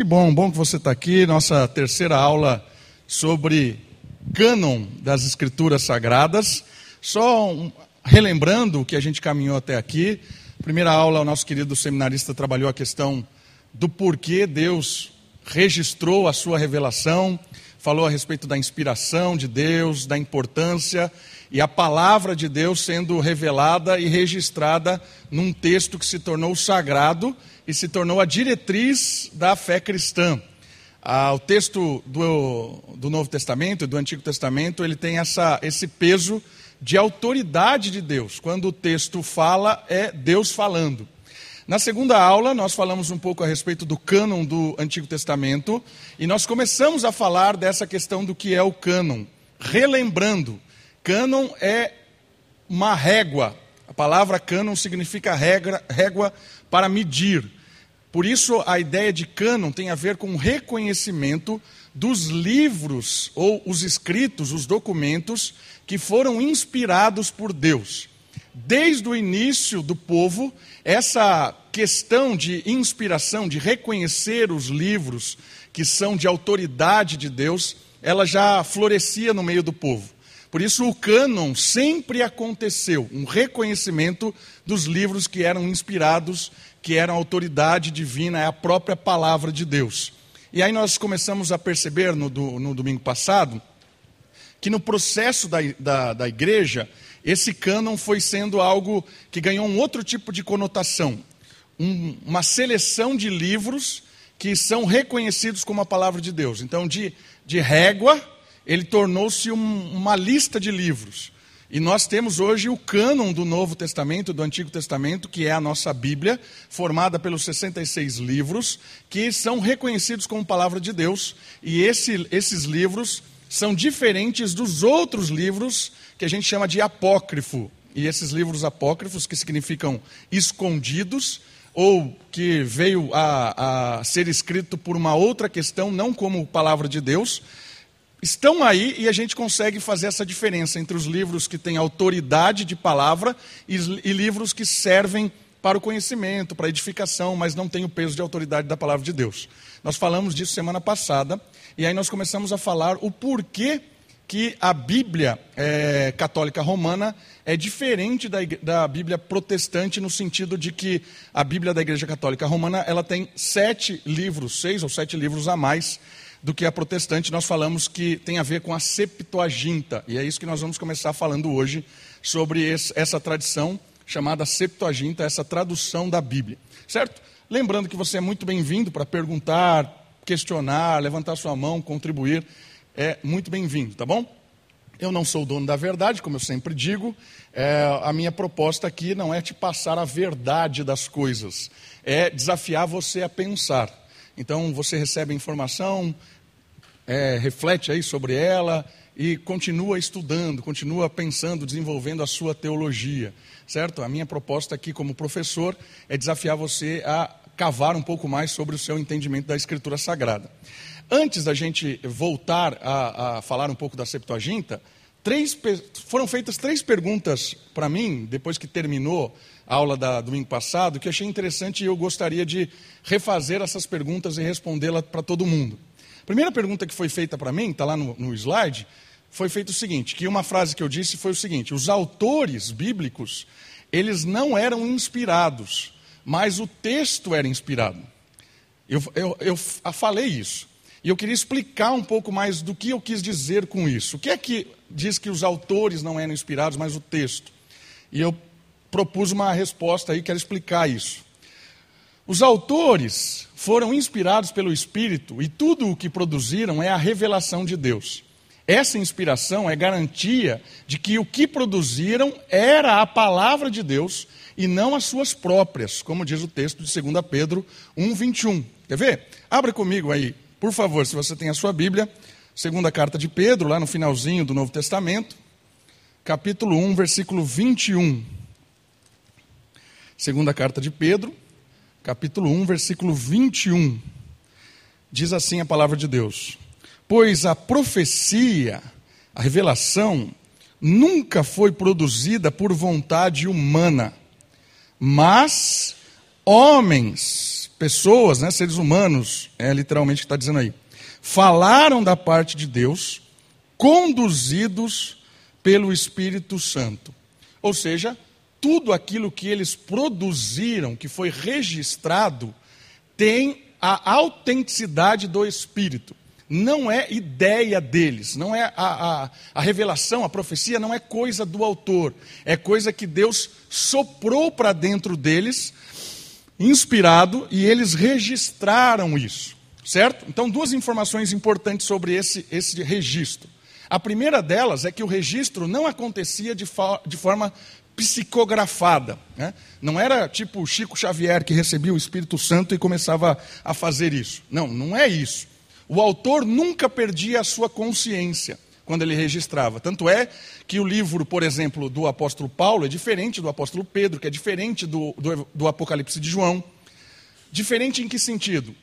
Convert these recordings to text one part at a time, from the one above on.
Que bom, bom que você está aqui. Nossa terceira aula sobre cânon das Escrituras Sagradas. Só um, relembrando o que a gente caminhou até aqui. Primeira aula, o nosso querido seminarista trabalhou a questão do porquê Deus registrou a sua revelação, falou a respeito da inspiração de Deus, da importância e a palavra de Deus sendo revelada e registrada num texto que se tornou sagrado e se tornou a diretriz da fé cristã. Ah, o texto do, do Novo Testamento e do Antigo Testamento ele tem essa, esse peso de autoridade de Deus. Quando o texto fala, é Deus falando. Na segunda aula, nós falamos um pouco a respeito do cânon do Antigo Testamento e nós começamos a falar dessa questão do que é o cânon. Relembrando, cânon é uma régua. A palavra cânon significa regra, régua para medir. Por isso, a ideia de cânon tem a ver com o reconhecimento dos livros ou os escritos, os documentos que foram inspirados por Deus. Desde o início do povo, essa questão de inspiração, de reconhecer os livros que são de autoridade de Deus, ela já florescia no meio do povo. Por isso, o cânon sempre aconteceu um reconhecimento dos livros que eram inspirados que eram autoridade divina, é a própria palavra de Deus. E aí nós começamos a perceber no, do, no domingo passado que no processo da, da, da igreja, esse cânon foi sendo algo que ganhou um outro tipo de conotação. Um, uma seleção de livros que são reconhecidos como a palavra de Deus. Então, de, de régua, ele tornou-se um, uma lista de livros. E nós temos hoje o cânon do Novo Testamento, do Antigo Testamento, que é a nossa Bíblia, formada pelos 66 livros, que são reconhecidos como palavra de Deus. E esse, esses livros são diferentes dos outros livros que a gente chama de apócrifo. E esses livros apócrifos, que significam escondidos, ou que veio a, a ser escrito por uma outra questão, não como palavra de Deus, estão aí e a gente consegue fazer essa diferença entre os livros que têm autoridade de palavra e, e, livros que servem para o conhecimento, para a edificação, mas não têm o peso de autoridade da palavra de Deus. Nós falamos disso semana passada e aí nós começamos a falar o porquê que a Bíblia é, católica romana é diferente da, da, Bíblia protestante no sentido de que a Bíblia da Igreja Católica Romana ela tem sete livros, seis ou sete livros a mais do que a protestante, nós falamos que tem a ver com a Septuaginta. E é isso que nós vamos começar falando hoje, sobre esse, essa tradição chamada Septuaginta, essa tradução da Bíblia. Certo? Lembrando que você é muito bem-vindo para perguntar, questionar, levantar sua mão, contribuir. É muito bem-vindo, tá bom? Eu não sou o dono da verdade, como eu sempre digo. É, a minha proposta aqui não é te passar a verdade das coisas, é desafiar você a pensar. Então você recebe a informação, é, reflete aí sobre ela e continua estudando, continua pensando, desenvolvendo a sua teologia, certo? A minha proposta aqui como professor é desafiar você a cavar um pouco mais sobre o seu entendimento da Escritura Sagrada. Antes da gente voltar a, a falar um pouco da Septuaginta, três, foram feitas três perguntas para mim, depois que terminou aula da domingo passado, que achei interessante e eu gostaria de refazer essas perguntas e respondê-las para todo mundo. A primeira pergunta que foi feita para mim, está lá no, no slide, foi feito o seguinte, que uma frase que eu disse foi o seguinte, os autores bíblicos, eles não eram inspirados, mas o texto era inspirado. Eu, eu, eu falei isso. E eu queria explicar um pouco mais do que eu quis dizer com isso. O que é que diz que os autores não eram inspirados, mas o texto? E eu propus uma resposta aí, quero explicar isso. Os autores foram inspirados pelo Espírito e tudo o que produziram é a revelação de Deus. Essa inspiração é garantia de que o que produziram era a palavra de Deus e não as suas próprias, como diz o texto de 2 Pedro 1,21. Quer ver? Abre comigo aí, por favor, se você tem a sua Bíblia, segunda carta de Pedro, lá no finalzinho do Novo Testamento, capítulo 1, versículo 21. Segunda carta de Pedro, capítulo 1, versículo 21. Diz assim a palavra de Deus: Pois a profecia, a revelação, nunca foi produzida por vontade humana, mas homens pessoas, né, seres humanos, é literalmente o que está dizendo aí, falaram da parte de Deus, conduzidos pelo Espírito Santo. Ou seja, tudo aquilo que eles produziram, que foi registrado, tem a autenticidade do Espírito. Não é ideia deles, não é a, a, a revelação, a profecia não é coisa do autor, é coisa que Deus soprou para dentro deles, inspirado, e eles registraram isso, certo? Então, duas informações importantes sobre esse, esse registro. A primeira delas é que o registro não acontecia de, de forma psicografada. Né? Não era tipo Chico Xavier que recebia o Espírito Santo e começava a fazer isso. Não, não é isso. O autor nunca perdia a sua consciência quando ele registrava. Tanto é que o livro, por exemplo, do apóstolo Paulo é diferente do apóstolo Pedro, que é diferente do, do, do Apocalipse de João. Diferente em que sentido?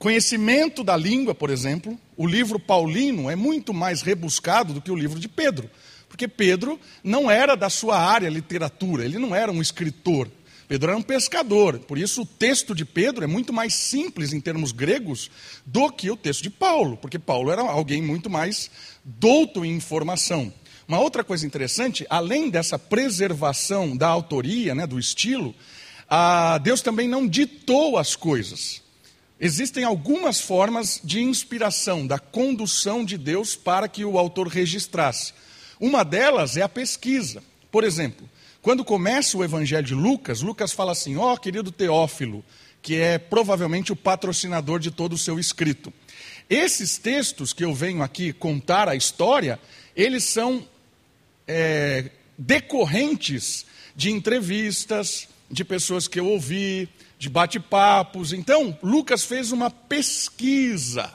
Conhecimento da língua, por exemplo, o livro paulino é muito mais rebuscado do que o livro de Pedro. Porque Pedro não era da sua área literatura, ele não era um escritor. Pedro era um pescador, por isso o texto de Pedro é muito mais simples em termos gregos do que o texto de Paulo, porque Paulo era alguém muito mais douto em informação. Uma outra coisa interessante, além dessa preservação da autoria, né, do estilo, Deus também não ditou as coisas. Existem algumas formas de inspiração, da condução de Deus para que o autor registrasse. Uma delas é a pesquisa. Por exemplo, quando começa o Evangelho de Lucas, Lucas fala assim: Ó, oh, querido Teófilo, que é provavelmente o patrocinador de todo o seu escrito. Esses textos que eu venho aqui contar a história, eles são é, decorrentes de entrevistas, de pessoas que eu ouvi, de bate-papos. Então, Lucas fez uma pesquisa.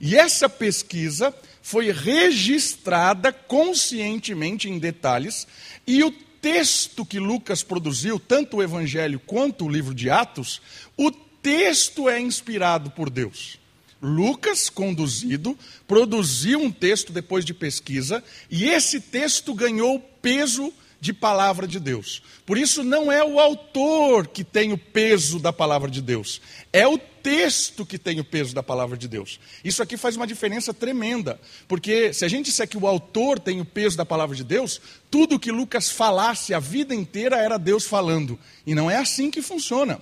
E essa pesquisa foi registrada conscientemente em detalhes, e o texto que Lucas produziu, tanto o Evangelho quanto o livro de Atos, o texto é inspirado por Deus. Lucas, conduzido, produziu um texto depois de pesquisa, e esse texto ganhou peso de palavra de Deus. Por isso, não é o autor que tem o peso da palavra de Deus, é o texto que tem o peso da palavra de Deus. Isso aqui faz uma diferença tremenda, porque se a gente disser que o autor tem o peso da palavra de Deus, tudo que Lucas falasse a vida inteira era Deus falando, e não é assim que funciona.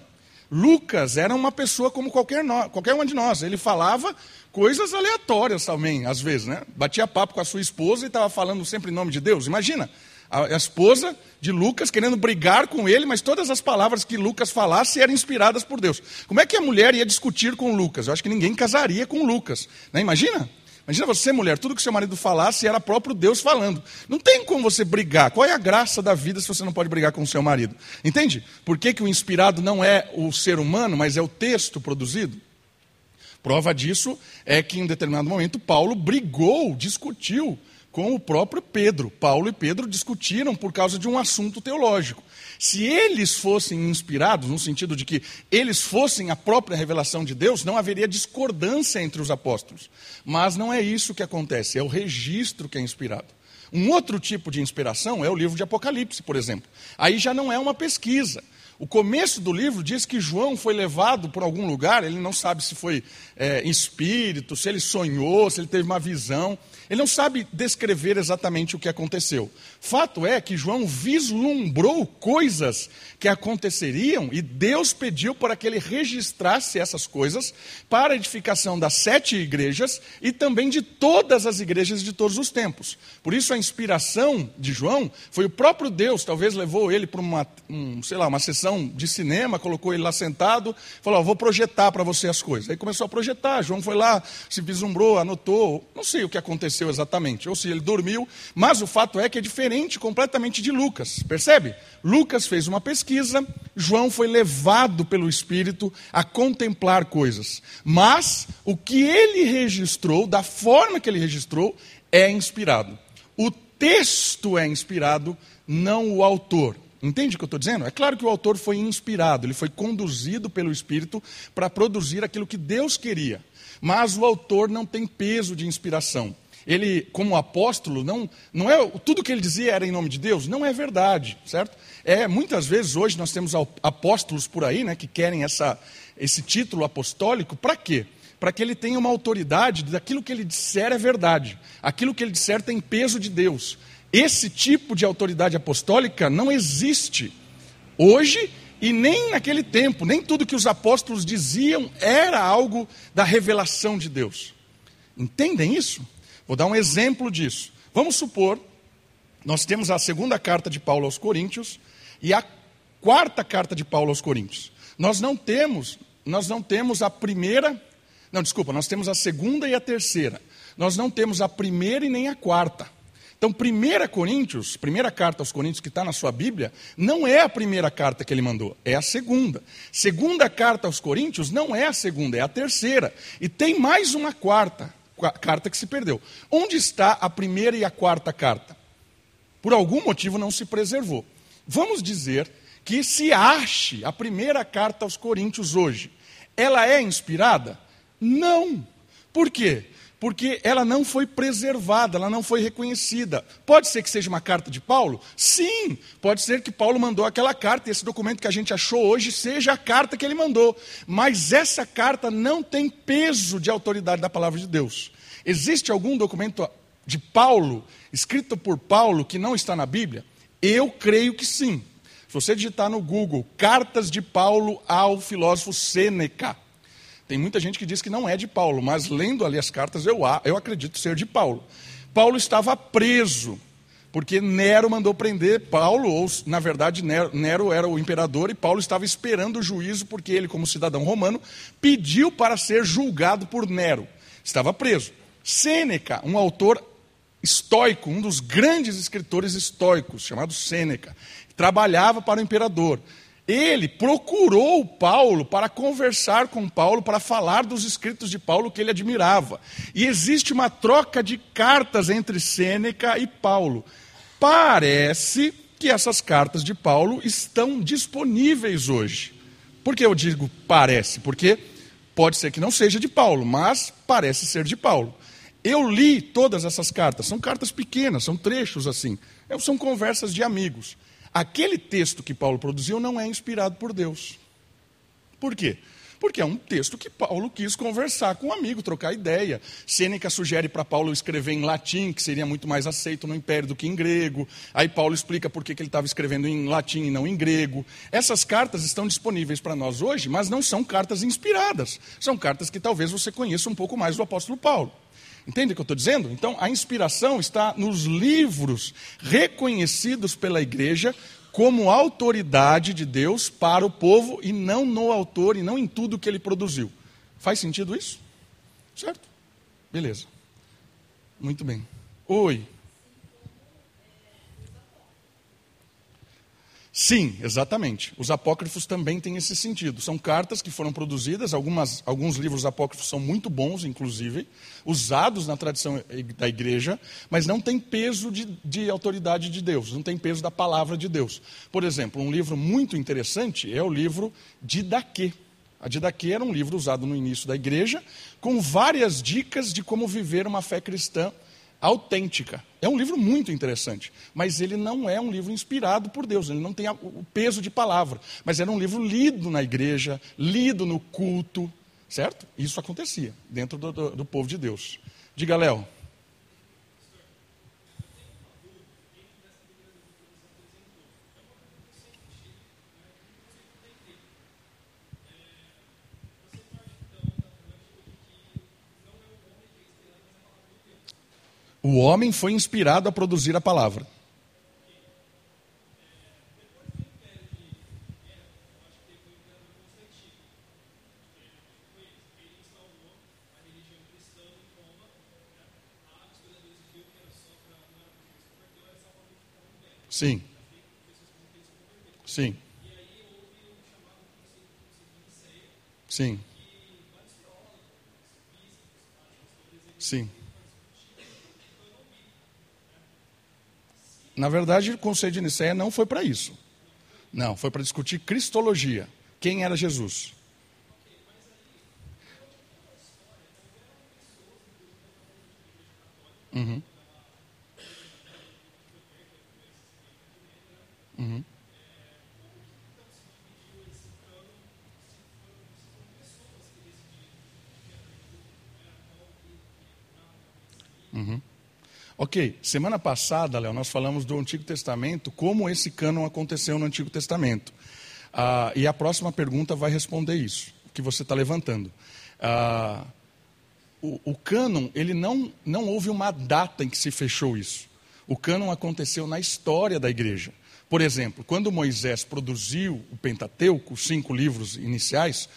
Lucas era uma pessoa como qualquer, no, qualquer uma de nós. Ele falava coisas aleatórias também, às vezes, né? Batia papo com a sua esposa e estava falando sempre em nome de Deus. Imagina, a esposa de Lucas querendo brigar com ele, mas todas as palavras que Lucas falasse eram inspiradas por Deus. Como é que a mulher ia discutir com Lucas? Eu acho que ninguém casaria com Lucas. Né? Imagina? Imagina você, mulher, tudo que seu marido falasse era próprio Deus falando. Não tem como você brigar. Qual é a graça da vida se você não pode brigar com o seu marido? Entende? Por que, que o inspirado não é o ser humano, mas é o texto produzido? Prova disso é que em determinado momento Paulo brigou, discutiu com o próprio Pedro. Paulo e Pedro discutiram por causa de um assunto teológico. Se eles fossem inspirados, no sentido de que eles fossem a própria revelação de Deus, não haveria discordância entre os apóstolos. Mas não é isso que acontece, é o registro que é inspirado. Um outro tipo de inspiração é o livro de Apocalipse, por exemplo. Aí já não é uma pesquisa. O começo do livro diz que João foi levado por algum lugar, ele não sabe se foi é, espírito, se ele sonhou, se ele teve uma visão. Ele não sabe descrever exatamente o que aconteceu. Fato é que João vislumbrou coisas que aconteceriam e Deus pediu para que ele registrasse essas coisas para a edificação das sete igrejas e também de todas as igrejas de todos os tempos. Por isso a inspiração de João foi o próprio Deus, talvez levou ele para uma, um, sei lá, uma sessão de cinema, colocou ele lá sentado, falou: "Vou projetar para você as coisas". Aí começou a projetar. João foi lá, se vislumbrou, anotou, não sei o que aconteceu aconteceu exatamente, ou se ele dormiu, mas o fato é que é diferente completamente de Lucas, percebe? Lucas fez uma pesquisa, João foi levado pelo Espírito a contemplar coisas, mas o que ele registrou, da forma que ele registrou, é inspirado. O texto é inspirado, não o autor. Entende o que eu estou dizendo? É claro que o autor foi inspirado, ele foi conduzido pelo Espírito para produzir aquilo que Deus queria. Mas o autor não tem peso de inspiração. Ele, como apóstolo, não, não é tudo que ele dizia era em nome de Deus, não é verdade, certo? É muitas vezes hoje nós temos apóstolos por aí, né, que querem essa, esse título apostólico, para quê? Para que ele tenha uma autoridade daquilo que ele disser é verdade, aquilo que ele disser tem peso de Deus. Esse tipo de autoridade apostólica não existe hoje e nem naquele tempo, nem tudo que os apóstolos diziam era algo da revelação de Deus. Entendem isso? Vou dar um exemplo disso. Vamos supor, nós temos a segunda carta de Paulo aos Coríntios e a quarta carta de Paulo aos Coríntios. Nós não temos, nós não temos a primeira, não, desculpa, nós temos a segunda e a terceira. Nós não temos a primeira e nem a quarta. Então, 1 Coríntios, primeira carta aos Coríntios que está na sua Bíblia, não é a primeira carta que ele mandou, é a segunda. Segunda carta aos Coríntios não é a segunda, é a terceira. E tem mais uma quarta carta que se perdeu. Onde está a primeira e a quarta carta? Por algum motivo não se preservou. Vamos dizer que se ache a primeira carta aos Coríntios hoje. Ela é inspirada? Não. Por quê? Porque ela não foi preservada, ela não foi reconhecida. Pode ser que seja uma carta de Paulo? Sim, pode ser que Paulo mandou aquela carta e esse documento que a gente achou hoje seja a carta que ele mandou. Mas essa carta não tem peso de autoridade da palavra de Deus. Existe algum documento de Paulo, escrito por Paulo, que não está na Bíblia? Eu creio que sim. Se você digitar no Google Cartas de Paulo ao filósofo Sêneca, tem muita gente que diz que não é de Paulo, mas lendo ali as cartas, eu, eu acredito ser de Paulo. Paulo estava preso, porque Nero mandou prender Paulo, ou na verdade Nero, Nero era o imperador, e Paulo estava esperando o juízo, porque ele, como cidadão romano, pediu para ser julgado por Nero. Estava preso. Sêneca, um autor estoico, um dos grandes escritores estoicos, chamado Sêneca, trabalhava para o imperador. Ele procurou Paulo para conversar com Paulo, para falar dos escritos de Paulo que ele admirava. E existe uma troca de cartas entre Sêneca e Paulo. Parece que essas cartas de Paulo estão disponíveis hoje. Por que eu digo parece? Porque pode ser que não seja de Paulo, mas parece ser de Paulo. Eu li todas essas cartas, são cartas pequenas, são trechos assim, é, são conversas de amigos. Aquele texto que Paulo produziu não é inspirado por Deus. Por quê? Porque é um texto que Paulo quis conversar com um amigo, trocar ideia. Sêneca sugere para Paulo escrever em latim, que seria muito mais aceito no império do que em grego. Aí Paulo explica por que ele estava escrevendo em latim e não em grego. Essas cartas estão disponíveis para nós hoje, mas não são cartas inspiradas. São cartas que talvez você conheça um pouco mais do apóstolo Paulo. Entende o que eu estou dizendo? Então, a inspiração está nos livros reconhecidos pela igreja como autoridade de Deus para o povo e não no autor e não em tudo que ele produziu. Faz sentido isso? Certo? Beleza. Muito bem. Oi. Sim, exatamente. Os apócrifos também têm esse sentido. São cartas que foram produzidas, algumas, alguns livros apócrifos são muito bons, inclusive, usados na tradição da igreja, mas não tem peso de, de autoridade de Deus, não tem peso da palavra de Deus. Por exemplo, um livro muito interessante é o livro Didaquê. A Didaquê era um livro usado no início da igreja, com várias dicas de como viver uma fé cristã autêntica. É um livro muito interessante, mas ele não é um livro inspirado por Deus, ele não tem o peso de palavra, mas era um livro lido na igreja, lido no culto, certo? Isso acontecia dentro do, do, do povo de Deus. Diga, Léo. O homem foi inspirado a produzir a palavra. Sim. Sim. Sim. Sim. Na verdade, o conceito de Nicéia não foi para isso. Não, foi para discutir cristologia. Quem era Jesus? Ok, semana passada, Léo, nós falamos do Antigo Testamento, como esse cânon aconteceu no Antigo Testamento. Ah, e a próxima pergunta vai responder isso, que você está levantando. Ah, o, o cânon, ele não, não houve uma data em que se fechou isso. O cânon aconteceu na história da igreja. Por exemplo, quando Moisés produziu o Pentateuco, os cinco livros iniciais,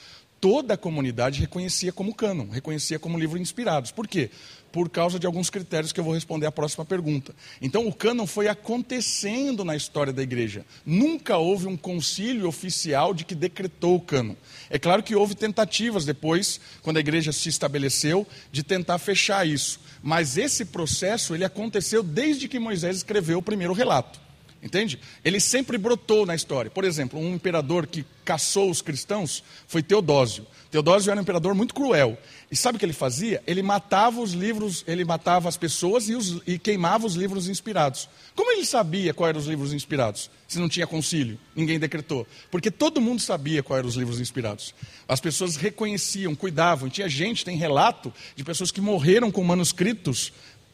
toda a comunidade reconhecia como cânon, reconhecia como livro inspirados. Por quê? Por causa de alguns critérios que eu vou responder à próxima pergunta. Então, o cânon foi acontecendo na história da igreja. Nunca houve um concílio oficial de que decretou o cânon. É claro que houve tentativas depois, quando a igreja se estabeleceu, de tentar fechar isso. Mas esse processo ele aconteceu desde que Moisés escreveu o primeiro relato. Entende? Ele sempre brotou na história. Por exemplo, um imperador que caçou os cristãos foi Teodósio. Teodósio era um imperador muito cruel. E sabe o que ele fazia? Ele matava os livros, ele matava as pessoas e, os, e queimava os livros inspirados. Como ele sabia quais eram os livros inspirados? Se não tinha concílio, ninguém decretou. Porque todo mundo sabia quais eram os livros inspirados. As pessoas reconheciam, cuidavam. Tinha gente, tem relato de pessoas que morreram com manuscritos,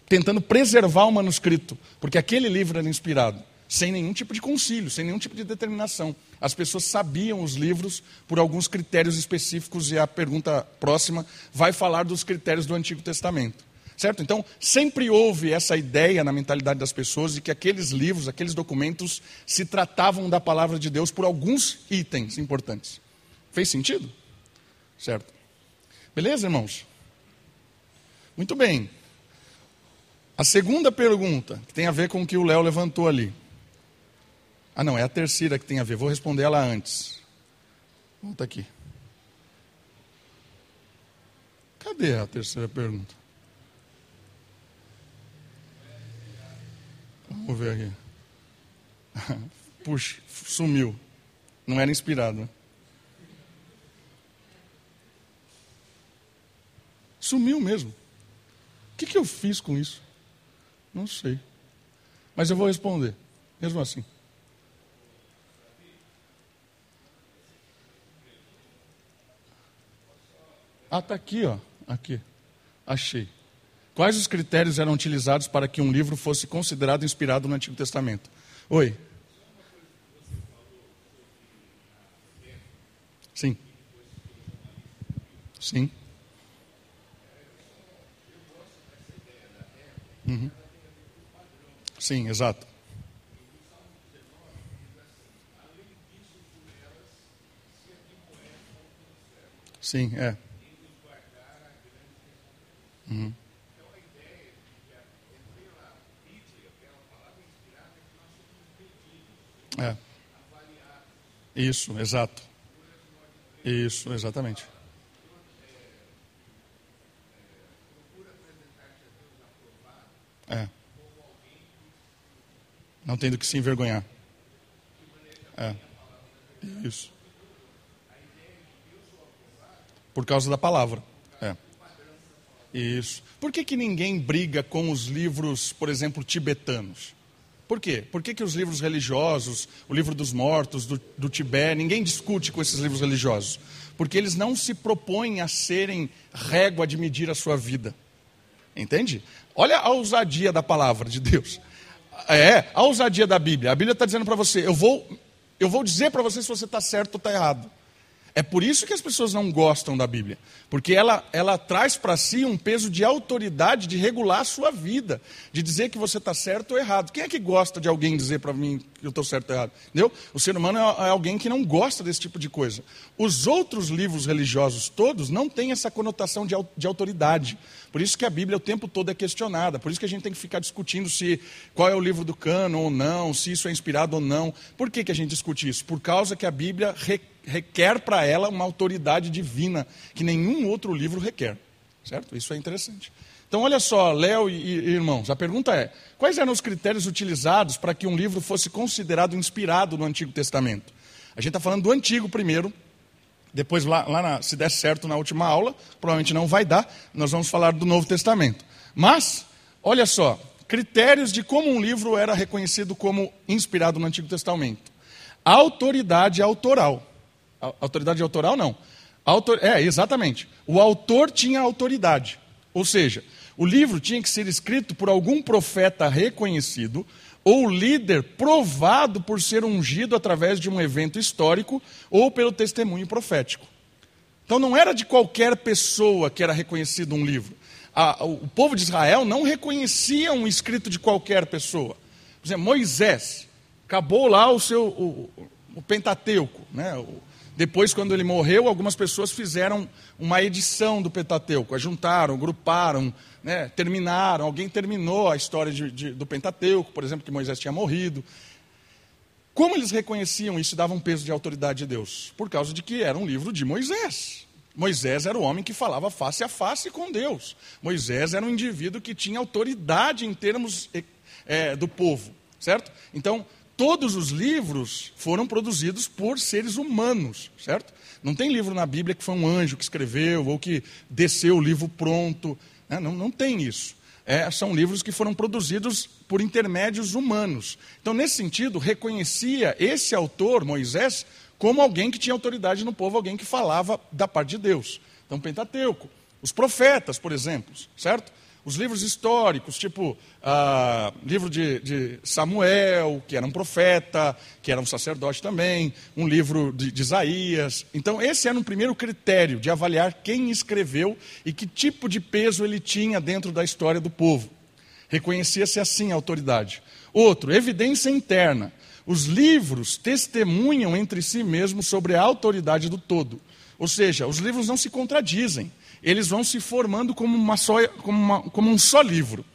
tentando preservar o manuscrito, porque aquele livro era inspirado sem nenhum tipo de concílio, sem nenhum tipo de determinação. As pessoas sabiam os livros por alguns critérios específicos, e a pergunta próxima vai falar dos critérios do Antigo Testamento. Certo? Então, sempre houve essa ideia na mentalidade das pessoas de que aqueles livros, aqueles documentos, se tratavam da palavra de Deus por alguns itens importantes. Fez sentido? Certo? Beleza, irmãos? Muito bem. A segunda pergunta, que tem a ver com o que o Léo levantou ali. Ah, não, é a terceira que tem a ver. Vou responder ela antes. Volta aqui. Cadê a terceira pergunta? Vamos ver aqui. Puxa, sumiu. Não era inspirado. Né? Sumiu mesmo. O que, que eu fiz com isso? Não sei. Mas eu vou responder, mesmo assim. Ah, está aqui, ó. Aqui. Achei. Quais os critérios eram utilizados para que um livro fosse considerado inspirado no Antigo Testamento? Oi. Sim. Sim. Uhum. Sim, exato. Sim, é. Uhum. É. Isso, exato. Isso, exatamente. É. Não tendo que se envergonhar. É. Isso. Por causa da palavra. É. Isso. Por que, que ninguém briga com os livros, por exemplo, tibetanos? Por quê? Por que, que os livros religiosos, o livro dos mortos, do, do Tibete, ninguém discute com esses livros religiosos? Porque eles não se propõem a serem régua de medir a sua vida. Entende? Olha a ousadia da palavra de Deus. É, a ousadia da Bíblia. A Bíblia está dizendo para você: eu vou, eu vou dizer para você se você está certo ou está errado. É por isso que as pessoas não gostam da Bíblia, porque ela, ela traz para si um peso de autoridade de regular a sua vida, de dizer que você está certo ou errado. Quem é que gosta de alguém dizer para mim que eu estou certo ou errado? Entendeu? O ser humano é, é alguém que não gosta desse tipo de coisa. Os outros livros religiosos todos não têm essa conotação de, de autoridade. Por isso que a Bíblia o tempo todo é questionada, por isso que a gente tem que ficar discutindo se qual é o livro do cano ou não, se isso é inspirado ou não. Por que, que a gente discute isso? Por causa que a Bíblia requer requer para ela uma autoridade divina que nenhum outro livro requer. Certo? Isso é interessante. Então, olha só, Léo e, e, irmãos, a pergunta é: quais eram os critérios utilizados para que um livro fosse considerado inspirado no Antigo Testamento? A gente está falando do Antigo primeiro, depois, lá, lá na, se der certo na última aula, provavelmente não vai dar, nós vamos falar do Novo Testamento. Mas, olha só, critérios de como um livro era reconhecido como inspirado no Antigo Testamento. Autoridade autoral. Autoridade autoral não. Autor... É, exatamente. O autor tinha autoridade. Ou seja, o livro tinha que ser escrito por algum profeta reconhecido ou líder provado por ser ungido através de um evento histórico ou pelo testemunho profético. Então não era de qualquer pessoa que era reconhecido um livro. A, o povo de Israel não reconhecia um escrito de qualquer pessoa. Por exemplo, Moisés, acabou lá o seu o, o Pentateuco, né? O, depois, quando ele morreu, algumas pessoas fizeram uma edição do Pentateuco, ajuntaram, gruparam, né, terminaram. Alguém terminou a história de, de, do Pentateuco, por exemplo, que Moisés tinha morrido. Como eles reconheciam isso e davam peso de autoridade de Deus? Por causa de que era um livro de Moisés. Moisés era o homem que falava face a face com Deus. Moisés era um indivíduo que tinha autoridade em termos é, do povo, certo? Então, todos os livros foram produzidos por seres humanos, certo? Não tem livro na Bíblia que foi um anjo que escreveu ou que desceu o livro pronto. Né? Não, não tem isso. É, são livros que foram produzidos por intermédios humanos. Então, nesse sentido, reconhecia esse autor, Moisés, como alguém que tinha autoridade no povo, alguém que falava da parte de Deus. Então, Pentateuco. Os profetas, por exemplo, certo? Os livros históricos, tipo ah, livro de, de, Samuel, que era um profeta, que era um sacerdote também, um livro de, de Isaías. Então, esse era um primeiro critério de avaliar quem escreveu e que tipo de peso ele tinha dentro da história do povo. Reconhecia-se assim a autoridade. Outro, evidência interna. Os livros testemunham entre si mesmos sobre a autoridade do todo. Ou seja, os livros não se contradizem eles vão se formando como, uma só, como, uma, como um só livro.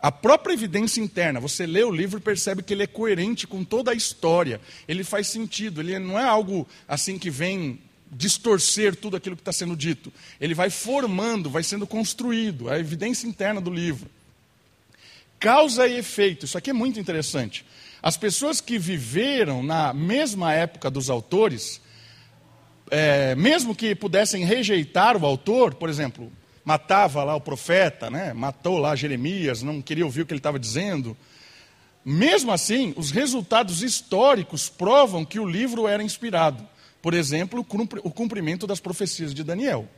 A própria evidência interna, você lê o livro e percebe que ele é coerente com toda a história, ele faz sentido, ele não é algo assim que vem distorcer tudo aquilo que está sendo dito. Ele vai formando, vai sendo construído, a evidência interna do livro. Causa e efeito, isso aqui é muito interessante. As pessoas que viveram na mesma época dos autores, é, mesmo que pudessem rejeitar o autor, por exemplo, matava lá o profeta, né? matou lá Jeremias, não queria ouvir o que ele estava dizendo. Mesmo assim, os resultados históricos provam que o livro era inspirado. Por exemplo, o cumprimento das profecias de Daniel.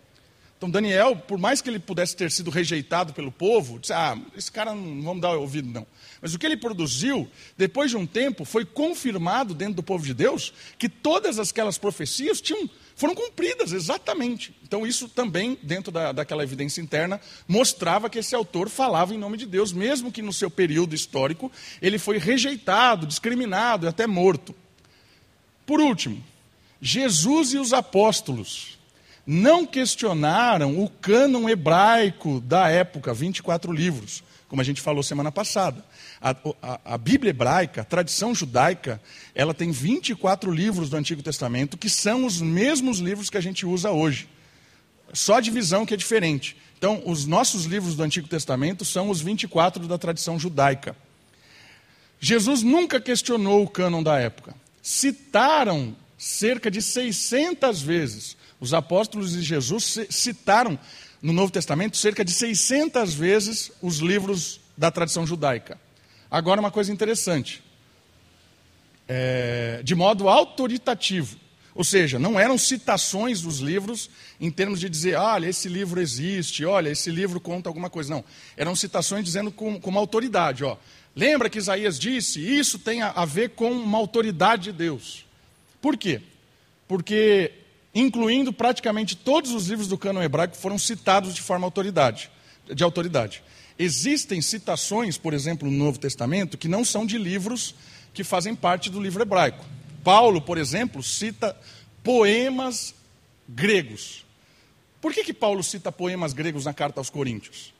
Então, Daniel, por mais que ele pudesse ter sido rejeitado pelo povo, disse: Ah, esse cara não vamos dar ouvido, não. Mas o que ele produziu, depois de um tempo, foi confirmado dentro do povo de Deus que todas aquelas profecias tinham foram cumpridas exatamente. Então, isso também, dentro da, daquela evidência interna, mostrava que esse autor falava em nome de Deus, mesmo que no seu período histórico ele foi rejeitado, discriminado e até morto. Por último, Jesus e os apóstolos não questionaram o cânon hebraico da época, 24 livros, como a gente falou semana passada. A, a, a, Bíblia hebraica, a tradição judaica, ela tem 24 livros do Antigo Testamento que são os mesmos livros que a gente usa hoje. Só a divisão que é diferente. Então, os nossos livros do Antigo Testamento são os 24 da tradição judaica. Jesus nunca questionou o cânon da época. Citaram cerca de 600 vezes. Os apóstolos de Jesus citaram no Novo Testamento cerca de 600 vezes os livros da tradição judaica. Agora, uma coisa interessante. É, de modo autoritativo. Ou seja, não eram citações dos livros em termos de dizer, olha, esse livro existe, olha, esse livro conta alguma coisa. Não. Eram citações dizendo com, com uma autoridade. Ó. Lembra que Isaías disse, isso tem a, a ver com uma autoridade de Deus. Por quê? Porque, incluindo praticamente todos os livros do cano hebraico, foram citados de forma autoridade, de autoridade. Existem citações, por exemplo, no Novo Testamento, que não são de livros que fazem parte do livro hebraico. Paulo, por exemplo, cita poemas gregos. Por que, que Paulo cita poemas gregos na carta aos Coríntios?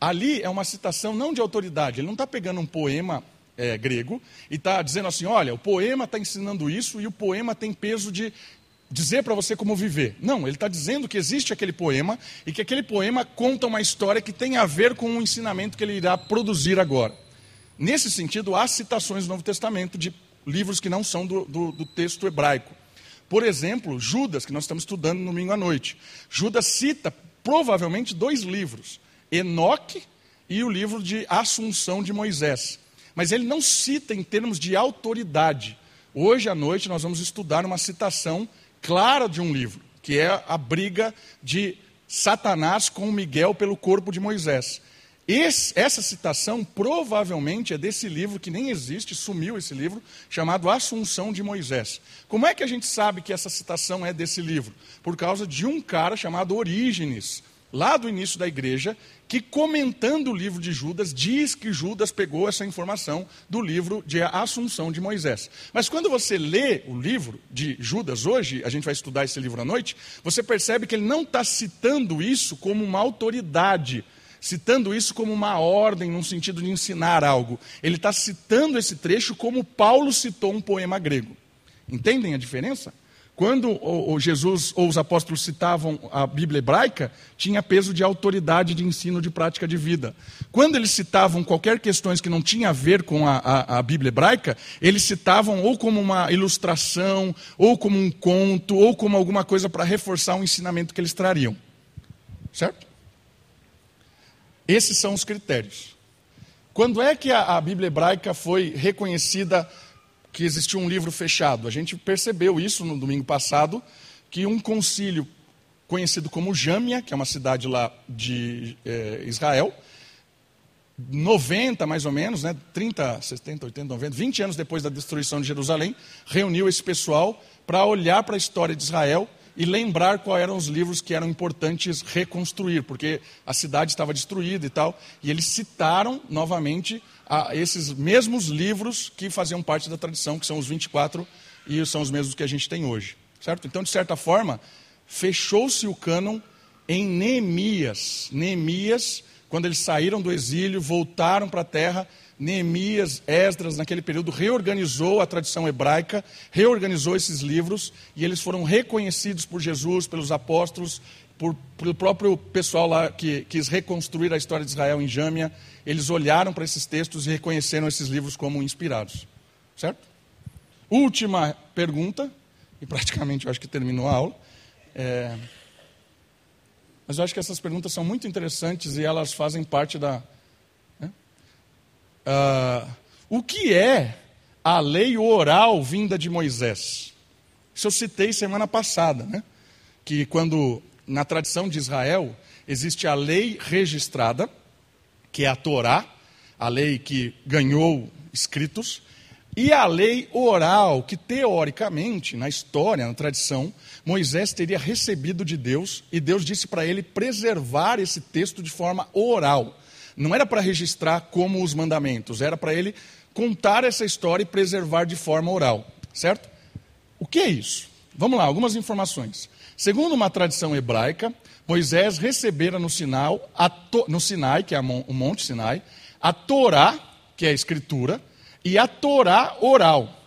Ali é uma citação não de autoridade, ele não está pegando um poema é, grego e está dizendo assim: olha, o poema está ensinando isso e o poema tem peso de dizer para você como viver. Não, ele está dizendo que existe aquele poema e que aquele poema conta uma história que tem a ver com o ensinamento que ele irá produzir agora. Nesse sentido, há citações no Novo Testamento de livros que não são do, do, do texto hebraico. Por exemplo, Judas, que nós estamos estudando no domingo à noite. Judas cita provavelmente dois livros: Enoque e o livro de Assunção de Moisés. Mas ele não cita em termos de autoridade. Hoje à noite nós vamos estudar uma citação clara de um livro, que é a briga de Satanás com Miguel pelo corpo de Moisés. Esse, essa citação provavelmente é desse livro que nem existe, sumiu esse livro, chamado Assunção de Moisés. Como é que a gente sabe que essa citação é desse livro? Por causa de um cara chamado Orígenes, lá do início da igreja, que comentando o livro de Judas, diz que Judas pegou essa informação do livro de Assunção de Moisés. Mas quando você lê o livro de Judas hoje, a gente vai estudar esse livro à noite, você percebe que ele não está citando isso como uma autoridade, citando isso como uma ordem, num sentido de ensinar algo. Ele está citando esse trecho como Paulo citou um poema grego. Entendem a diferença? Quando o, Jesus ou os apóstolos citavam a Bíblia hebraica, tinha peso de autoridade de ensino de prática de vida. Quando eles citavam qualquer questões que não tinha a ver com a, a, a Bíblia hebraica, eles citavam ou como uma ilustração, ou como um conto, ou como alguma coisa para reforçar o ensinamento que eles trariam. Certo? Esses são os critérios. Quando é que a, a Bíblia hebraica foi reconhecida que existia um livro fechado. A gente percebeu isso no domingo passado, que um concílio conhecido como Jâmia, que é uma cidade lá de é, Israel, 90 mais ou menos, né, 30, 70, 80, 90, 20 anos depois da destruição de Jerusalém, reuniu esse pessoal para olhar para a história de Israel e lembrar quais eram os livros que eram importantes reconstruir, porque a cidade estava destruída e tal. E eles citaram novamente a esses mesmos livros que faziam parte da tradição, que são os 24 e são os mesmos que a gente tem hoje. Certo? Então, de certa forma, fechou-se o cânon em Neemias. Neemias, quando eles saíram do exílio, voltaram para a terra, Neemias, Esdras, naquele período, reorganizou a tradição hebraica, reorganizou esses livros, e eles foram reconhecidos por Jesus, pelos apóstolos, por, pelo próprio pessoal lá que quis reconstruir a história de Israel em Jâmia eles olharam para esses textos e reconheceram esses livros como inspirados. Certo? Última pergunta, e praticamente eu acho que terminou a aula. É... Mas eu acho que essas perguntas são muito interessantes e elas fazem parte da. Né? Uh, o que é a lei oral vinda de Moisés? Isso eu citei semana passada, né? Que quando na tradição de Israel existe a lei registrada que é a Torá, a lei que ganhou escritos, e a lei oral, que teoricamente, na história, na tradição, Moisés teria recebido de Deus, e Deus disse para ele preservar esse texto de forma oral. Não era para registrar como os mandamentos, era para ele contar essa história e preservar de forma oral, certo? O que é isso? Vamos lá, algumas informações. Segundo uma tradição hebraica, Moisés recebera no, Sinal, no Sinai, que é o Monte Sinai, a Torá, que é a Escritura, e a Torá oral,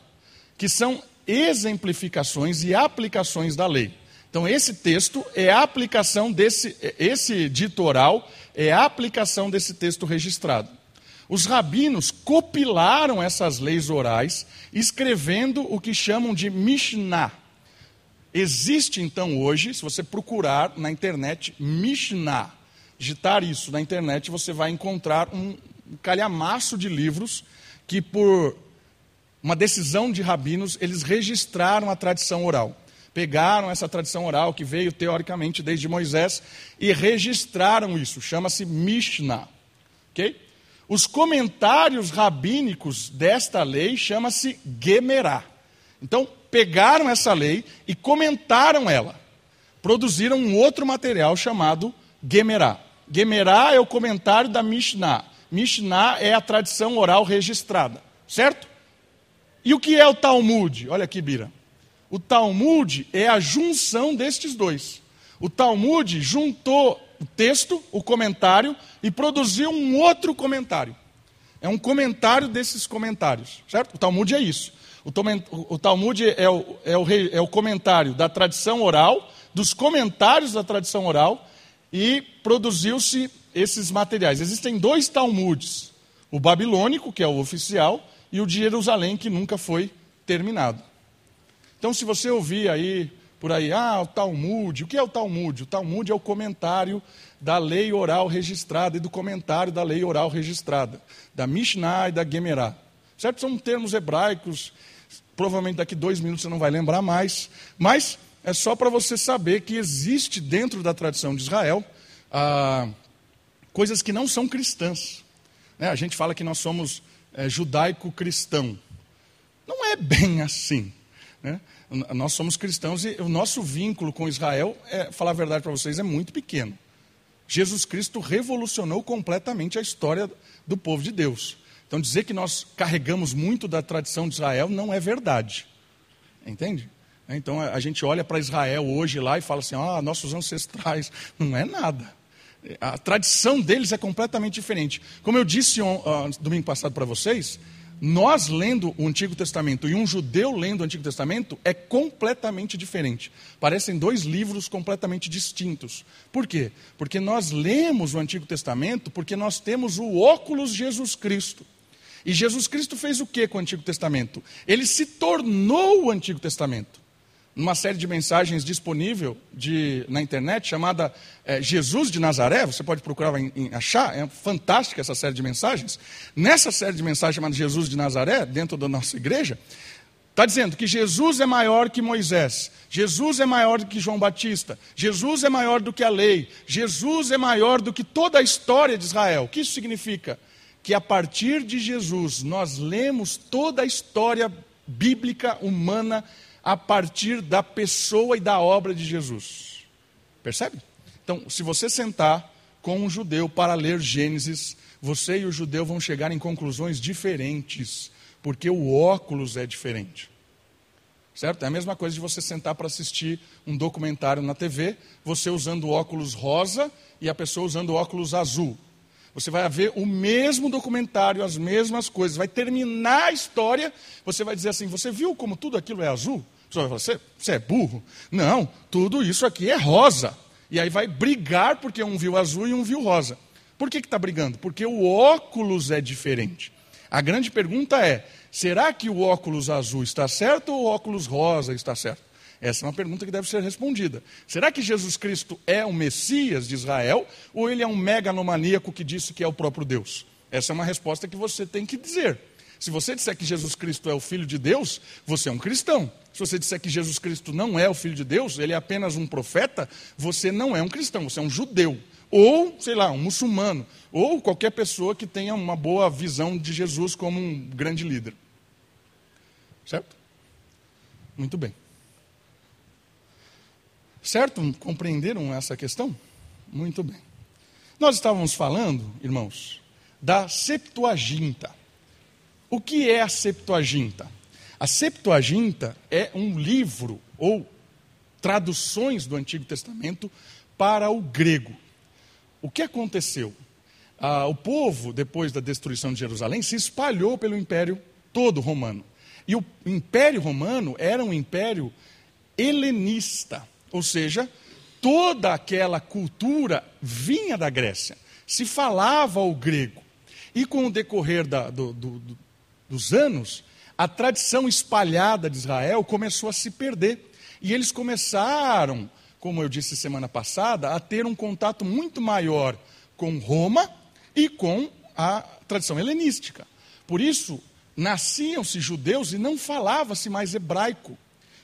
que são exemplificações e aplicações da lei. Então, esse texto é a aplicação desse, esse dito oral é a aplicação desse texto registrado. Os rabinos copilaram essas leis orais, escrevendo o que chamam de Mishnah Existe então hoje, se você procurar na internet Mishnah, digitar isso na internet, você vai encontrar um calhamaço de livros que, por uma decisão de rabinos, eles registraram a tradição oral. Pegaram essa tradição oral que veio teoricamente desde Moisés e registraram isso. Chama-se Mishnah. Os comentários rabínicos desta lei chama-se Gemerá. Então, pegaram essa lei e comentaram ela. Produziram um outro material chamado Gemerá. Gemerá é o comentário da Mishnah. Mishnah é a tradição oral registrada, certo? E o que é o Talmud? Olha aqui, Bira. O Talmud é a junção destes dois. O Talmud juntou o texto, o comentário, e produziu um outro comentário. É um comentário desses comentários, certo? O Talmud é isso. O Talmud é o, é, o, é o comentário da tradição oral, dos comentários da tradição oral, e produziu-se esses materiais. Existem dois Talmudes: o babilônico, que é o oficial, e o de Jerusalém, que nunca foi terminado. Então, se você ouvir aí por aí, ah, o Talmud. O que é o Talmud? O Talmud é o comentário da lei oral registrada e do comentário da lei oral registrada, da Mishnah e da Gemerá. Certo? São termos hebraicos, provavelmente daqui dois minutos você não vai lembrar mais, mas é só para você saber que existe dentro da tradição de Israel ah, coisas que não são cristãs. Né? A gente fala que nós somos é, judaico-cristão. Não é bem assim. Né? Nós somos cristãos e o nosso vínculo com Israel, é, falar a verdade para vocês, é muito pequeno. Jesus Cristo revolucionou completamente a história do povo de Deus. Então, dizer que nós carregamos muito da tradição de Israel não é verdade. Entende? Então, a gente olha para Israel hoje lá e fala assim: ah, nossos ancestrais. Não é nada. A tradição deles é completamente diferente. Como eu disse uh, domingo passado para vocês, nós lendo o Antigo Testamento e um judeu lendo o Antigo Testamento é completamente diferente. Parecem dois livros completamente distintos. Por quê? Porque nós lemos o Antigo Testamento porque nós temos o óculos Jesus Cristo. E Jesus Cristo fez o que com o Antigo Testamento? Ele se tornou o Antigo Testamento numa série de mensagens disponível de, na internet chamada é, Jesus de Nazaré. Você pode procurar em, em, achar, é fantástica essa série de mensagens. Nessa série de mensagens chamada Jesus de Nazaré, dentro da nossa igreja, está dizendo que Jesus é maior que Moisés, Jesus é maior do que João Batista, Jesus é maior do que a lei, Jesus é maior do que toda a história de Israel. O que isso significa? Que a partir de Jesus nós lemos toda a história bíblica humana a partir da pessoa e da obra de Jesus. Percebe? Então, se você sentar com um judeu para ler Gênesis, você e o judeu vão chegar em conclusões diferentes, porque o óculos é diferente. Certo? É a mesma coisa de você sentar para assistir um documentário na TV, você usando óculos rosa e a pessoa usando óculos azul. Você vai ver o mesmo documentário, as mesmas coisas. Vai terminar a história, você vai dizer assim: Você viu como tudo aquilo é azul? Você vai falar, você, você é burro? Não, tudo isso aqui é rosa. E aí vai brigar porque um viu azul e um viu rosa. Por que está brigando? Porque o óculos é diferente. A grande pergunta é: será que o óculos azul está certo ou o óculos rosa está certo? Essa é uma pergunta que deve ser respondida. Será que Jesus Cristo é o Messias de Israel ou ele é um megalomaníaco que disse que é o próprio Deus? Essa é uma resposta que você tem que dizer. Se você disser que Jesus Cristo é o Filho de Deus, você é um cristão. Se você disser que Jesus Cristo não é o Filho de Deus, ele é apenas um profeta, você não é um cristão, você é um judeu. Ou, sei lá, um muçulmano. Ou qualquer pessoa que tenha uma boa visão de Jesus como um grande líder. Certo? Muito bem. Certo? Compreenderam essa questão? Muito bem. Nós estávamos falando, irmãos, da Septuaginta. O que é a Septuaginta? A Septuaginta é um livro ou traduções do Antigo Testamento para o grego. O que aconteceu? Ah, o povo, depois da destruição de Jerusalém, se espalhou pelo império todo romano. E o império romano era um império helenista, ou seja, toda aquela cultura vinha da Grécia, se falava o grego. E com o decorrer da, do, do, dos anos, a tradição espalhada de Israel começou a se perder. E eles começaram, como eu disse semana passada, a ter um contato muito maior com Roma e com a tradição helenística. Por isso, nasciam-se judeus e não falava-se mais hebraico.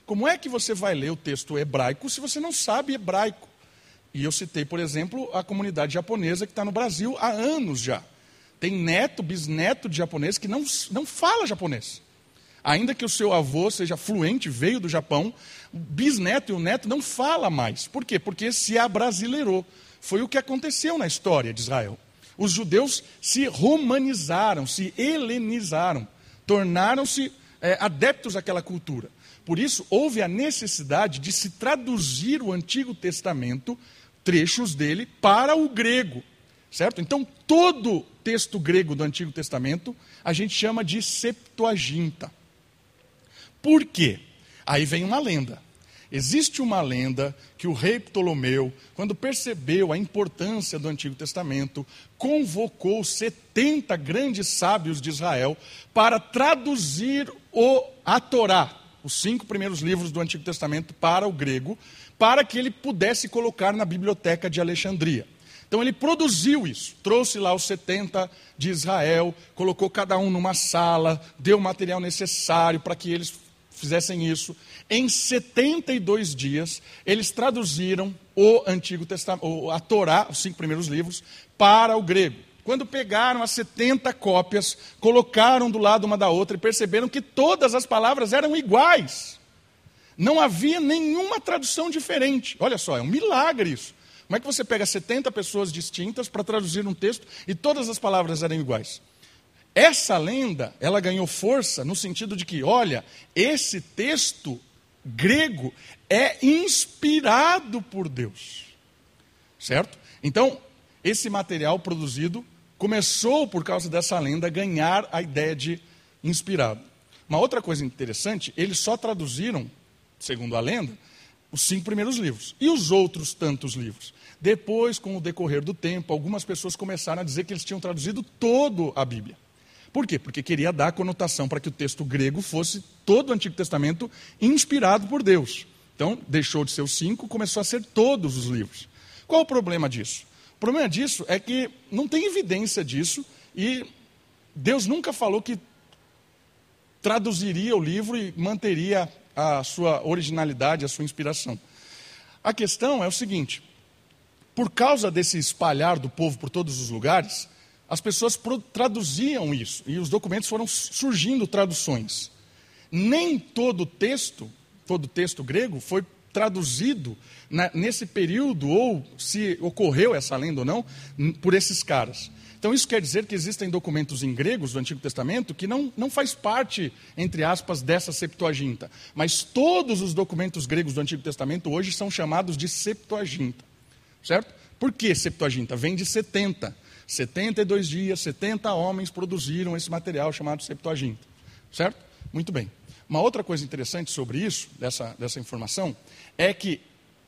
Como é que você vai ler o texto hebraico se você não sabe hebraico? E eu citei, por exemplo, a comunidade japonesa que está no Brasil há anos já. Tem neto, bisneto de japonês que não, não fala japonês. Ainda que o seu avô seja fluente, veio do Japão, o bisneto e o neto não fala mais. Por quê? Porque se abrasileirou. Foi o que aconteceu na história de Israel. Os judeus se romanizaram, se helenizaram, tornaram-se é, adeptos àquela cultura. Por isso, houve a necessidade de se traduzir o Antigo Testamento, trechos dele, para o grego. Certo? Então, todo texto grego do Antigo Testamento a gente chama de Septuaginta. Por quê? Aí vem uma lenda. Existe uma lenda que o rei Ptolomeu, quando percebeu a importância do Antigo Testamento, convocou 70 grandes sábios de Israel para traduzir o, a Torá, os cinco primeiros livros do Antigo Testamento para o grego, para que ele pudesse colocar na biblioteca de Alexandria. Então ele produziu isso, trouxe lá os 70 de Israel, colocou cada um numa sala, deu o material necessário para que eles fizessem isso. Em 72 dias, eles traduziram o Antigo Testamento, a Torá, os cinco primeiros livros, para o grego. Quando pegaram as 70 cópias, colocaram do lado uma da outra e perceberam que todas as palavras eram iguais. Não havia nenhuma tradução diferente. Olha só, é um milagre isso. Como é que você pega 70 pessoas distintas para traduzir um texto e todas as palavras eram iguais? Essa lenda, ela ganhou força no sentido de que, olha, esse texto grego é inspirado por Deus. Certo? Então, esse material produzido começou, por causa dessa lenda, a ganhar a ideia de inspirado. Uma outra coisa interessante, eles só traduziram, segundo a lenda, os cinco primeiros livros. E os outros tantos livros? Depois, com o decorrer do tempo, algumas pessoas começaram a dizer que eles tinham traduzido toda a Bíblia. Por quê? Porque queria dar conotação para que o texto grego fosse todo o Antigo Testamento inspirado por Deus. Então, deixou de ser os cinco, começou a ser todos os livros. Qual o problema disso? O problema disso é que não tem evidência disso e Deus nunca falou que traduziria o livro e manteria a sua originalidade, a sua inspiração. A questão é o seguinte: por causa desse espalhar do povo por todos os lugares, as pessoas traduziam isso e os documentos foram surgindo traduções. Nem todo texto, todo texto grego foi traduzido na, nesse período, ou se ocorreu essa lenda ou não, por esses caras. Então, isso quer dizer que existem documentos em gregos do Antigo Testamento que não, não faz parte, entre aspas, dessa Septuaginta. Mas todos os documentos gregos do Antigo Testamento hoje são chamados de Septuaginta. Certo? Por que Septuaginta? Vem de 70. 72 dias, 70 homens produziram esse material chamado Septuaginta. Certo? Muito bem. Uma outra coisa interessante sobre isso, dessa, dessa informação, é que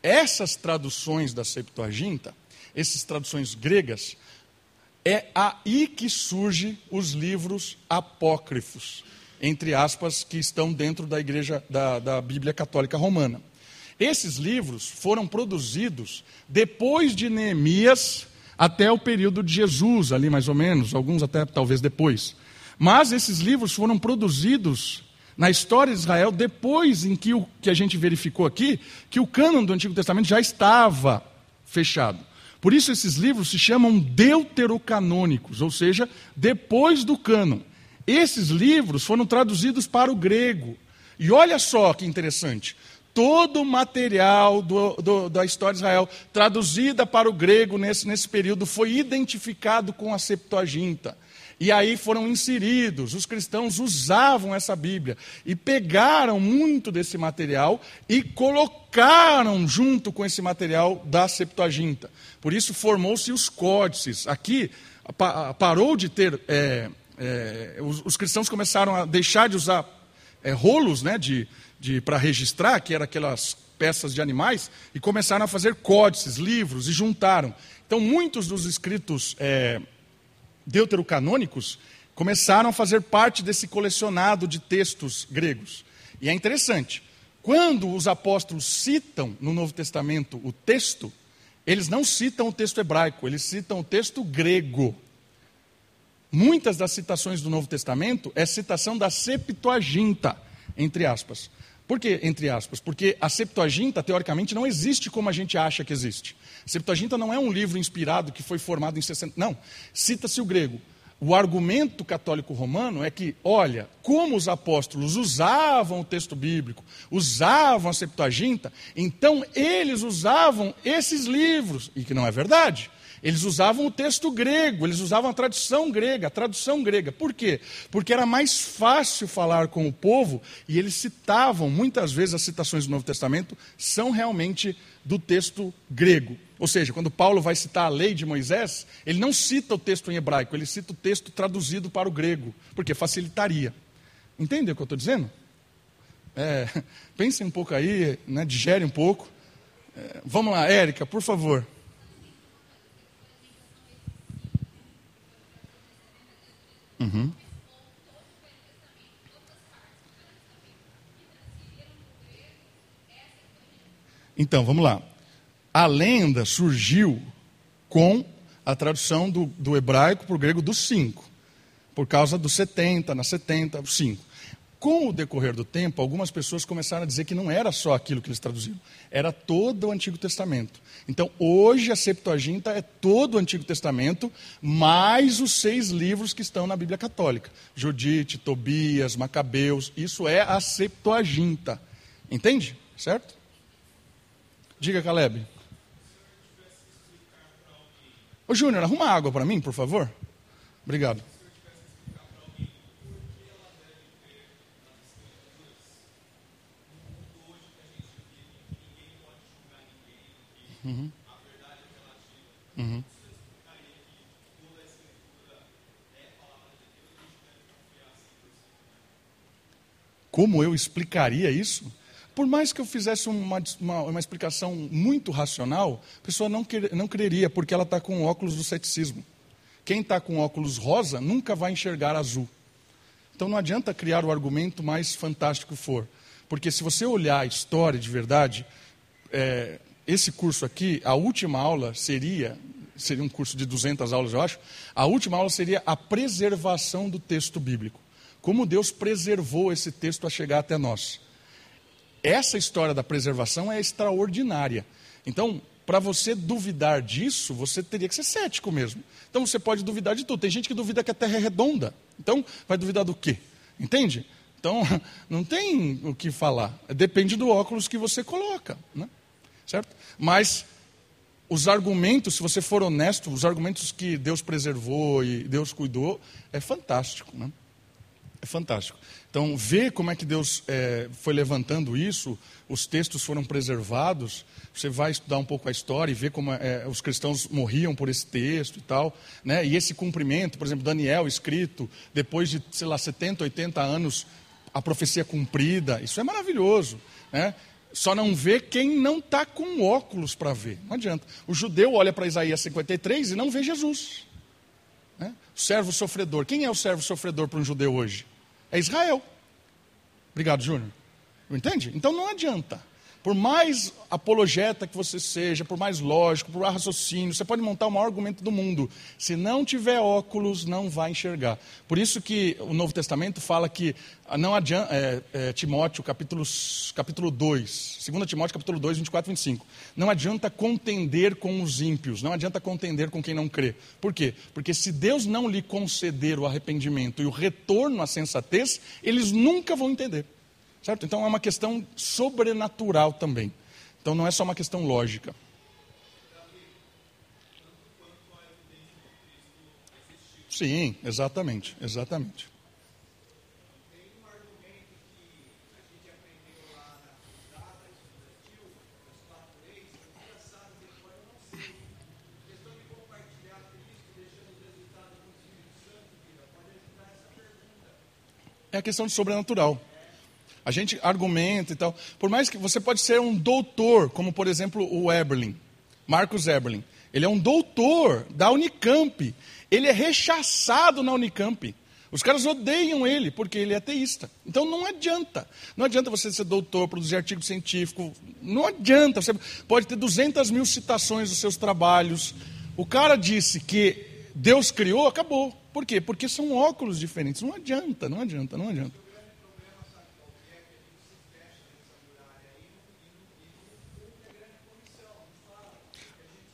essas traduções da Septuaginta, essas traduções gregas, é aí que surgem os livros apócrifos, entre aspas, que estão dentro da igreja da, da Bíblia Católica Romana. Esses livros foram produzidos depois de Neemias até o período de Jesus, ali mais ou menos, alguns até talvez depois. Mas esses livros foram produzidos na história de Israel depois em que o que a gente verificou aqui, que o cânon do Antigo Testamento já estava fechado. Por isso esses livros se chamam deuterocanônicos, ou seja, depois do cânon. Esses livros foram traduzidos para o grego. E olha só que interessante todo o material do, do, da história de Israel, traduzida para o grego nesse, nesse período, foi identificado com a Septuaginta. E aí foram inseridos. Os cristãos usavam essa Bíblia e pegaram muito desse material e colocaram junto com esse material da Septuaginta. Por isso formou-se os códices. Aqui parou de ter. É, é, os, os, cristãos começaram a deixar de usar é, rolos né, de, para registrar, que eram aquelas peças de animais, e começaram a fazer códices, livros, e juntaram. Então, muitos dos escritos é, deuterocanônicos começaram a fazer parte desse colecionado de textos gregos. E é interessante, quando os apóstolos citam no Novo Testamento o texto, eles não citam o texto hebraico, eles citam o texto grego. Muitas das citações do Novo Testamento é citação da Septuaginta, entre aspas. Por que, entre aspas? Porque a Septuaginta, teoricamente, não existe como a gente acha que existe. A Septuaginta não é um livro inspirado que foi formado em 60. Não. Cita-se o grego. O argumento católico romano é que, olha, como os apóstolos usavam o texto bíblico, usavam a Septuaginta, então eles usavam esses livros, e que não é verdade. Eles usavam o texto grego, eles usavam a tradução grega, a tradução grega. Por quê? Porque era mais fácil falar com o povo e eles citavam, muitas vezes as citações do Novo Testamento são realmente do texto grego. Ou seja, quando Paulo vai citar a lei de Moisés, ele não cita o texto em hebraico, ele cita o texto traduzido para o grego, porque facilitaria. Entende o que eu estou dizendo? É, pensem um pouco aí, né, digere um pouco. É, vamos lá, Érica, por favor. Uhum. Então, vamos lá. A lenda surgiu com a tradução do, do hebraico para o grego dos cinco, por causa dos 70, na 70, os 5. Com o decorrer do tempo, algumas pessoas começaram a dizer que não era só aquilo que eles traduziram, era todo o Antigo Testamento. Então, hoje a Septuaginta é todo o Antigo Testamento, mais os seis livros que estão na Bíblia Católica: Judite, Tobias, Macabeus. Isso é a Septuaginta. Entende? Certo? Diga, Caleb. Ô, Júnior, arruma água para mim, por favor. Obrigado. Uhum. Uhum. Como eu explicaria isso? Por mais que eu fizesse uma, uma, uma explicação muito racional, a pessoa não, quer, não creria, porque ela está com óculos do ceticismo. Quem está com óculos rosa nunca vai enxergar azul. Então não adianta criar o argumento mais fantástico for. Porque se você olhar a história de verdade, é, esse curso aqui, a última aula seria, seria um curso de 200 aulas, eu acho, a última aula seria a preservação do texto bíblico. Como Deus preservou esse texto a chegar até nós. Essa história da preservação é extraordinária. Então, para você duvidar disso, você teria que ser cético mesmo. Então, você pode duvidar de tudo. Tem gente que duvida que a Terra é redonda. Então, vai duvidar do quê? Entende? Então, não tem o que falar. Depende do óculos que você coloca. Né? Certo? Mas os argumentos, se você for honesto, os argumentos que Deus preservou e Deus cuidou, é fantástico, né? É fantástico. Então, ver como é que Deus é, foi levantando isso, os textos foram preservados, você vai estudar um pouco a história e ver como é, os cristãos morriam por esse texto e tal, né? E esse cumprimento, por exemplo, Daniel escrito, depois de, sei lá, 70, 80 anos, a profecia cumprida, isso é maravilhoso, né? Só não vê quem não está com óculos para ver. Não adianta. O judeu olha para Isaías 53 e não vê Jesus. Né? Servo sofredor. Quem é o servo sofredor para um judeu hoje? É Israel. Obrigado, Júnior. Entende? Então não adianta. Por mais apologeta que você seja, por mais lógico, por raciocínio, você pode montar o maior argumento do mundo. Se não tiver óculos, não vai enxergar. Por isso que o Novo Testamento fala que ah, não adianta, é, é, Timóteo, capítulo, capítulo 2, 2 Timóteo, capítulo 2, 24 e 25. Não adianta contender com os ímpios, não adianta contender com quem não crê. Por quê? Porque se Deus não lhe conceder o arrependimento e o retorno à sensatez, eles nunca vão entender. Certo? Então é uma questão sobrenatural também. Então não é só uma questão lógica. Sim, exatamente, exatamente. É a questão de sobrenatural. A gente argumenta e tal. Por mais que você pode ser um doutor, como por exemplo o Eberlin, Marcos Eberlin. Ele é um doutor da Unicamp. Ele é rechaçado na Unicamp. Os caras odeiam ele porque ele é ateísta. Então não adianta. Não adianta você ser doutor, produzir artigo científico. Não adianta. Você pode ter 200 mil citações dos seus trabalhos. O cara disse que Deus criou, acabou. Por quê? Porque são óculos diferentes. Não adianta, não adianta, não adianta.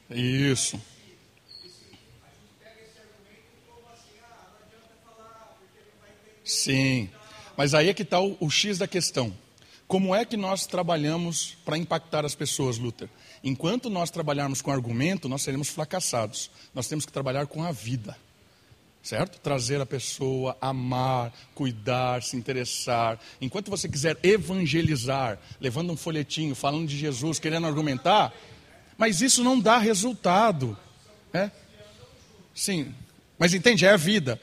Isso. Sim. Mas aí é que está o, o X da questão. Como é que nós trabalhamos para impactar as pessoas, Luther? Enquanto nós trabalharmos com argumento, nós seremos fracassados. Nós temos que trabalhar com a vida. Certo? Trazer a pessoa, amar, cuidar, se interessar. Enquanto você quiser evangelizar, levando um folhetinho, falando de Jesus, querendo argumentar, mas isso não dá resultado. Né? Sim, mas entende? É a vida.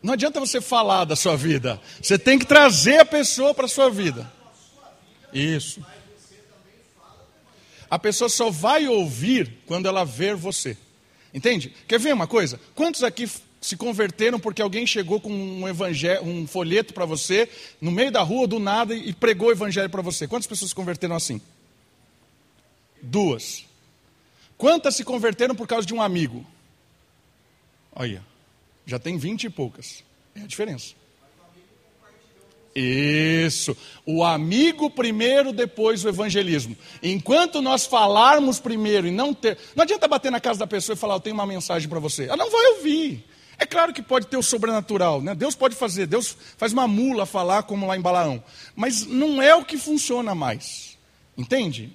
Não adianta você falar da sua vida. Você tem que trazer a pessoa para a sua vida. Isso. A pessoa só vai ouvir quando ela ver você. Entende? Quer ver uma coisa? Quantos aqui se converteram porque alguém chegou com um, evangelho, um folheto para você, no meio da rua, do nada, e pregou o evangelho para você? Quantas pessoas se converteram assim? Duas. Quantas se converteram por causa de um amigo? Olha, já tem vinte e poucas. É a diferença. Isso. O amigo primeiro, depois o evangelismo. Enquanto nós falarmos primeiro e não ter. Não adianta bater na casa da pessoa e falar, eu tenho uma mensagem para você. Ela não vai ouvir. É claro que pode ter o sobrenatural, né? Deus pode fazer, Deus faz uma mula falar como lá em Balaão. Mas não é o que funciona mais. Entende?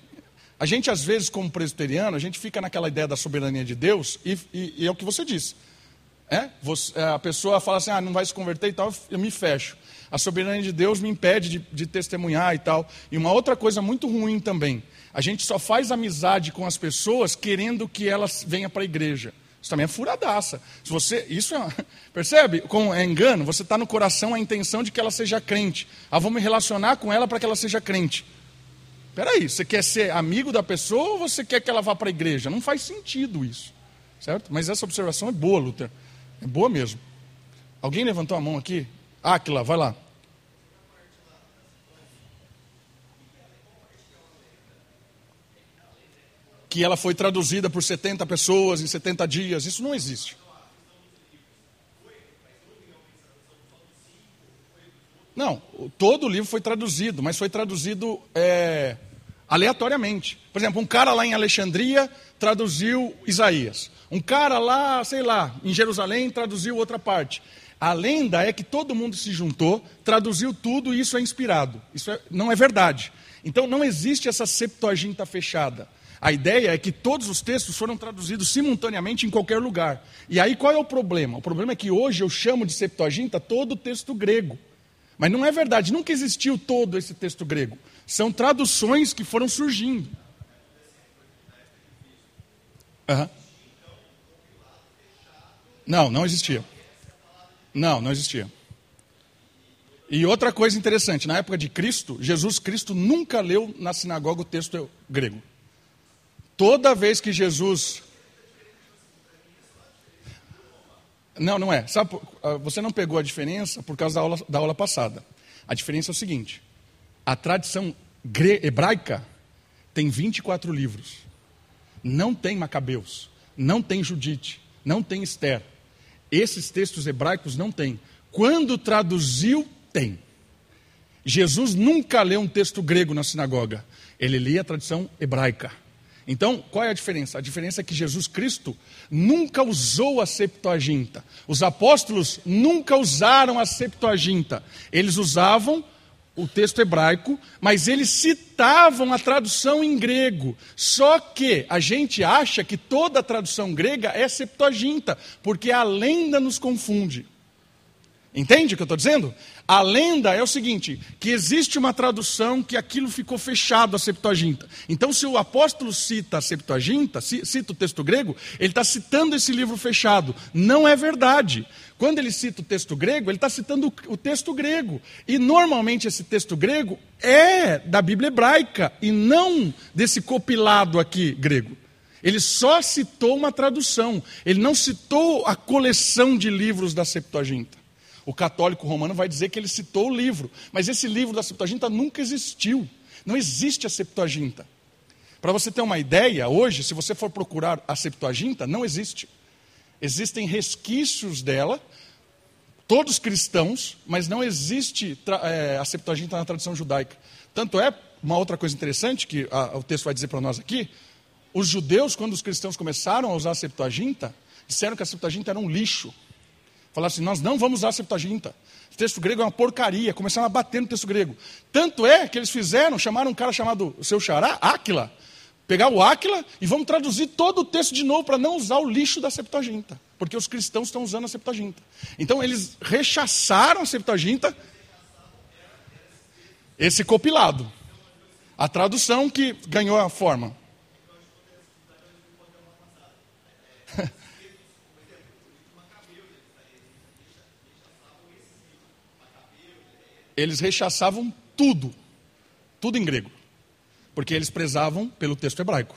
A gente, às vezes, como presbiteriano, a gente fica naquela ideia da soberania de Deus, e, e, e é o que você disse. É? Você, a pessoa fala assim, ah, não vai se converter e tal, eu me fecho. A soberania de Deus me impede de, de testemunhar e tal. E uma outra coisa muito ruim também, a gente só faz amizade com as pessoas querendo que elas venham para a igreja. Isso também é furadaça. Se você, isso é, percebe? Com é engano, você está no coração a intenção de que ela seja crente. Ah, vou me relacionar com ela para que ela seja crente. Espera aí, você quer ser amigo da pessoa ou você quer que ela vá para a igreja? Não faz sentido isso, certo? Mas essa observação é boa, Luther. É boa mesmo. Alguém levantou a mão aqui? Aquila, vai lá. Que ela foi traduzida por 70 pessoas em 70 dias. Isso não existe. Não, todo o livro foi traduzido, mas foi traduzido é, aleatoriamente. Por exemplo, um cara lá em Alexandria traduziu Isaías. Um cara lá, sei lá, em Jerusalém traduziu outra parte. A lenda é que todo mundo se juntou, traduziu tudo e isso é inspirado. Isso é, não é verdade. Então não existe essa septuaginta fechada. A ideia é que todos os textos foram traduzidos simultaneamente em qualquer lugar. E aí qual é o problema? O problema é que hoje eu chamo de septuaginta todo o texto grego. Mas não é verdade, nunca existiu todo esse texto grego. São traduções que foram surgindo. Uhum. Não, não existia. Não, não existia. E outra coisa interessante, na época de Cristo, Jesus Cristo nunca leu na sinagoga o texto grego. Toda vez que Jesus. Não, não é. Sabe, ah, você não pegou a diferença por causa da aula, da aula passada. A diferença é o seguinte: a tradição hebraica tem 24 livros. Não tem Macabeus, não tem Judite, não tem Esther. Esses textos hebraicos não tem. Quando traduziu, tem. Jesus nunca leu um texto grego na sinagoga. Ele lia a tradição hebraica. Então, qual é a diferença? A diferença é que Jesus Cristo nunca usou a Septuaginta. Os apóstolos nunca usaram a Septuaginta. Eles usavam o texto hebraico, mas eles citavam a tradução em grego. Só que a gente acha que toda a tradução grega é Septuaginta, porque a lenda nos confunde. Entende o que eu estou dizendo? A lenda é o seguinte: que existe uma tradução que aquilo ficou fechado a Septuaginta. Então, se o apóstolo cita a Septuaginta, cita o texto grego, ele está citando esse livro fechado. Não é verdade. Quando ele cita o texto grego, ele está citando o texto grego. E normalmente esse texto grego é da Bíblia hebraica e não desse copilado aqui grego. Ele só citou uma tradução, ele não citou a coleção de livros da Septuaginta. O católico romano vai dizer que ele citou o livro, mas esse livro da Septuaginta nunca existiu. Não existe a Septuaginta. Para você ter uma ideia, hoje, se você for procurar a Septuaginta, não existe. Existem resquícios dela, todos cristãos, mas não existe é, a Septuaginta na tradição judaica. Tanto é, uma outra coisa interessante que a, o texto vai dizer para nós aqui, os judeus, quando os cristãos começaram a usar a Septuaginta, disseram que a Septuaginta era um lixo. Falaram assim: nós não vamos usar a Septuaginta. O texto grego é uma porcaria. Começaram a bater no texto grego. Tanto é que eles fizeram, chamaram um cara chamado seu xará, Áquila, pegar o Áquila e vamos traduzir todo o texto de novo para não usar o lixo da Septuaginta. Porque os cristãos estão usando a Septuaginta. Então eles rechaçaram a Septuaginta, esse copilado. A tradução que ganhou a forma. eles rechaçavam tudo, tudo em grego, porque eles prezavam pelo texto hebraico.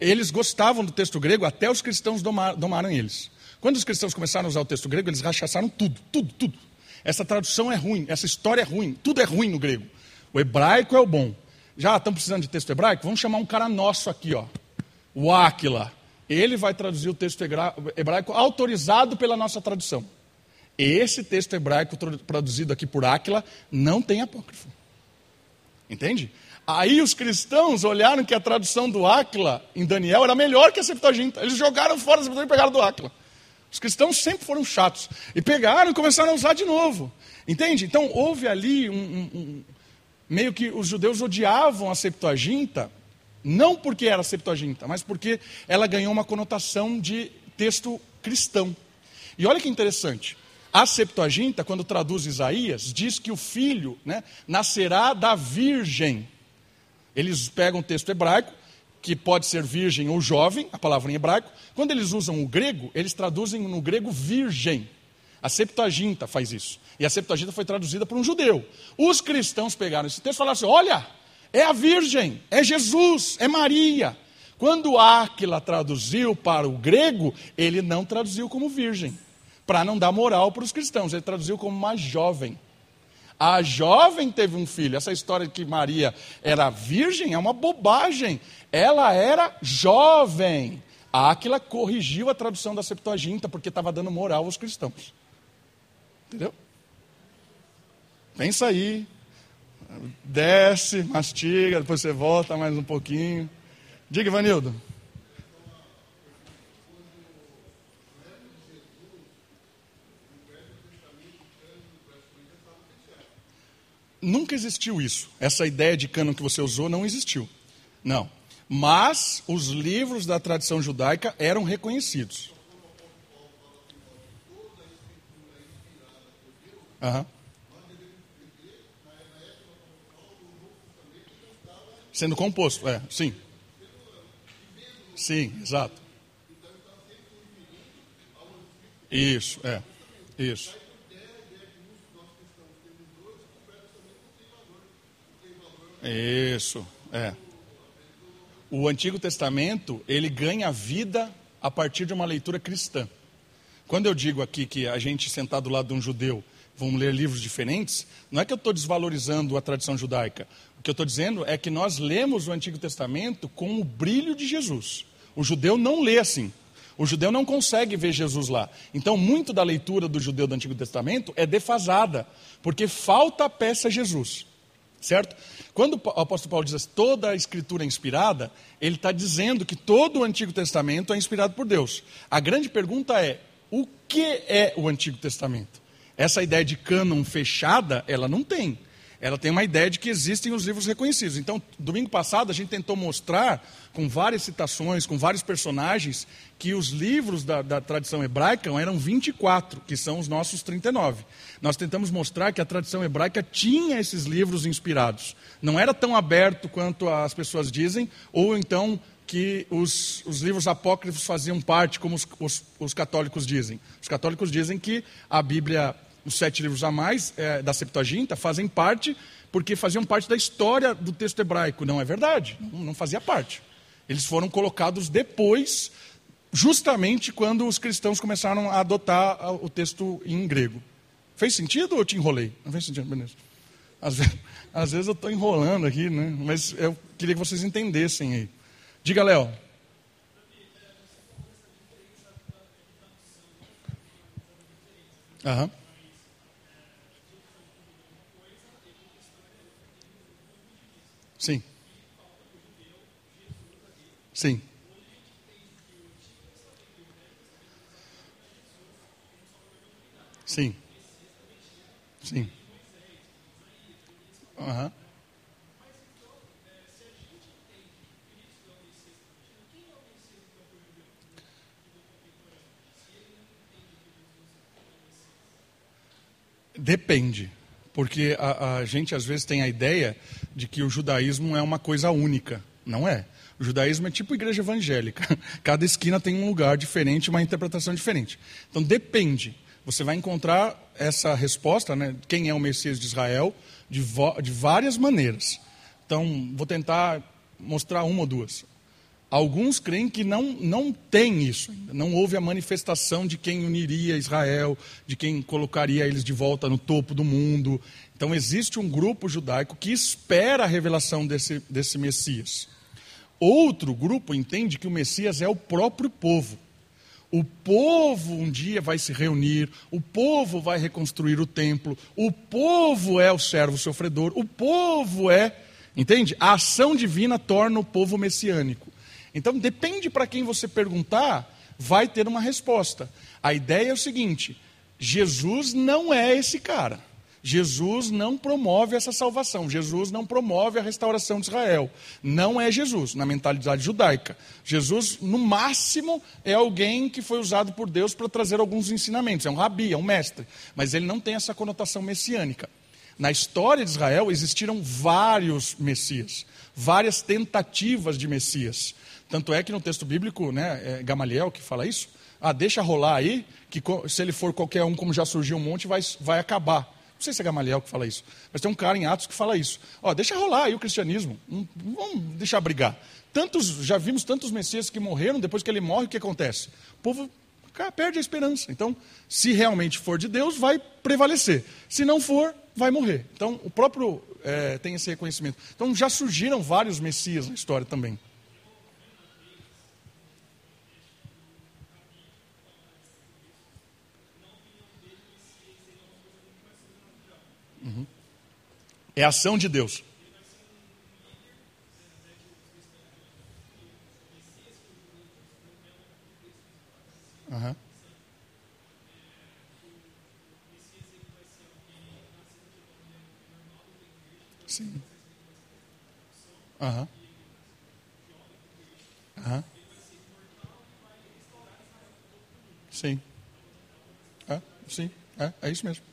Eles gostavam do texto grego, até os cristãos domaram eles. Quando os cristãos começaram a usar o texto grego, eles rechaçaram tudo, tudo, tudo. Essa tradução é ruim, essa história é ruim, tudo é ruim no grego. O hebraico é o bom. Já estão precisando de texto hebraico? Vamos chamar um cara nosso aqui, ó. O Áquila. Ele vai traduzir o texto hebraico autorizado pela nossa tradução. Esse texto hebraico traduzido aqui por Áquila não tem apócrifo. Entende? Aí os cristãos olharam que a tradução do Áquila em Daniel era melhor que a Septuaginta. Eles jogaram fora a Septuaginta e pegaram do Áquila. Os cristãos sempre foram chatos. E pegaram e começaram a usar de novo. Entende? Então houve ali um, um, um meio que os judeus odiavam a Septuaginta, não porque era Septuaginta, mas porque ela ganhou uma conotação de texto cristão. E olha que interessante. A Septuaginta, quando traduz Isaías, diz que o filho né, nascerá da virgem. Eles pegam o texto hebraico, que pode ser virgem ou jovem, a palavra em hebraico. Quando eles usam o grego, eles traduzem no grego virgem. A Septuaginta faz isso. E a Septuaginta foi traduzida por um judeu. Os cristãos pegaram esse texto e falaram assim: olha, é a Virgem, é Jesus, é Maria. Quando Áquila traduziu para o grego, ele não traduziu como virgem, para não dar moral para os cristãos, ele traduziu como uma jovem. A jovem teve um filho. Essa história de que Maria era virgem é uma bobagem. Ela era jovem. A Áquila corrigiu a tradução da Septuaginta porque estava dando moral aos cristãos. Entendeu? Pensa aí. Desce, mastiga, depois você volta mais um pouquinho. Diga, Ivanildo. Nunca existiu isso. Essa ideia de cano que você usou não existiu. Não. Mas os livros da tradição judaica eram reconhecidos. Uhum. Sendo composto, é, sim. Sim, exato. Isso, é, isso. Isso, é. O Antigo Testamento, ele ganha vida a partir de uma leitura cristã. Quando eu digo aqui que a gente sentado do lado de um judeu vamos ler livros diferentes, não é que eu estou desvalorizando a tradição judaica. O que eu estou dizendo é que nós lemos o Antigo Testamento com o brilho de Jesus. O judeu não lê assim. O judeu não consegue ver Jesus lá. Então, muito da leitura do judeu do Antigo Testamento é defasada, porque falta a peça Jesus. Certo? Quando o apóstolo Paulo diz assim, toda a escritura é inspirada, ele está dizendo que todo o Antigo Testamento é inspirado por Deus. A grande pergunta é: o que é o Antigo Testamento? Essa ideia de cânon fechada, ela não tem. Ela tem uma ideia de que existem os livros reconhecidos. Então, domingo passado, a gente tentou mostrar, com várias citações, com vários personagens, que os livros da, da tradição hebraica eram 24, que são os nossos 39. Nós tentamos mostrar que a tradição hebraica tinha esses livros inspirados. Não era tão aberto quanto as pessoas dizem, ou então que os, os, livros apócrifos faziam parte, como os, os, os, católicos dizem. Os católicos dizem que a Bíblia os sete livros a mais é, da Septuaginta fazem parte porque faziam parte da história do texto hebraico. Não é verdade, não, fazia parte. Eles foram colocados depois, justamente quando os cristãos começaram a adotar o texto em grego. Fez sentido ou eu te enrolei? Não fez sentido, beleza. Às vezes, às vezes eu estou enrolando aqui, né? mas eu queria que vocês entendessem aí. Diga, Léo. Aham. Sim. Sim. Sim. Sim. Uhum. Depende. Porque a, a, gente às vezes tem a ideia de que o judaísmo é uma coisa única. Não é. O judaísmo é tipo igreja evangélica. Cada esquina tem um lugar diferente, uma interpretação diferente. Então depende. Você vai encontrar essa resposta, né? Quem é o Messias de Israel, de, de várias maneiras. Então, vou tentar mostrar uma ou duas. Alguns creem que não, não tem isso ainda. Não houve a manifestação de quem uniria Israel, de quem colocaria eles de volta no topo do mundo. Então existe um grupo judaico que espera a revelação desse, desse Messias. Outro grupo entende que o Messias é o próprio povo. O povo um dia vai se reunir, o povo vai reconstruir o templo, o povo é o servo sofredor, o povo é, entende? A ação divina torna o povo messiânico. Então, depende para quem você perguntar, vai ter uma resposta. A ideia é o seguinte: Jesus não é esse cara. Jesus não promove essa salvação, Jesus não promove a restauração de Israel. Não é Jesus, na mentalidade judaica. Jesus, no máximo, é alguém que foi usado por Deus para trazer alguns ensinamentos, é um rabi, é um mestre, mas ele não tem essa conotação messiânica. Na história de Israel existiram vários messias, várias tentativas de messias. Tanto é que no texto bíblico, né, é Gamaliel que fala isso, ah, deixa rolar aí, que se ele for qualquer um, como já surgiu um monte, vai, vai acabar. Não sei se é Gamaliel que fala isso, mas tem um cara em Atos que fala isso. Ó, deixa rolar aí o cristianismo, não, vamos deixar brigar. Tantos, já vimos tantos messias que morreram, depois que ele morre, o que acontece? O povo perde a esperança. Então, se realmente for de Deus, vai prevalecer. Se não for, vai morrer. Então, o próprio é, tem esse reconhecimento. Então, já surgiram vários messias na história também. É ação de Deus. Uhum. Sim. Aham. Uhum. Aham. Sim. É, sim. É, é isso mesmo.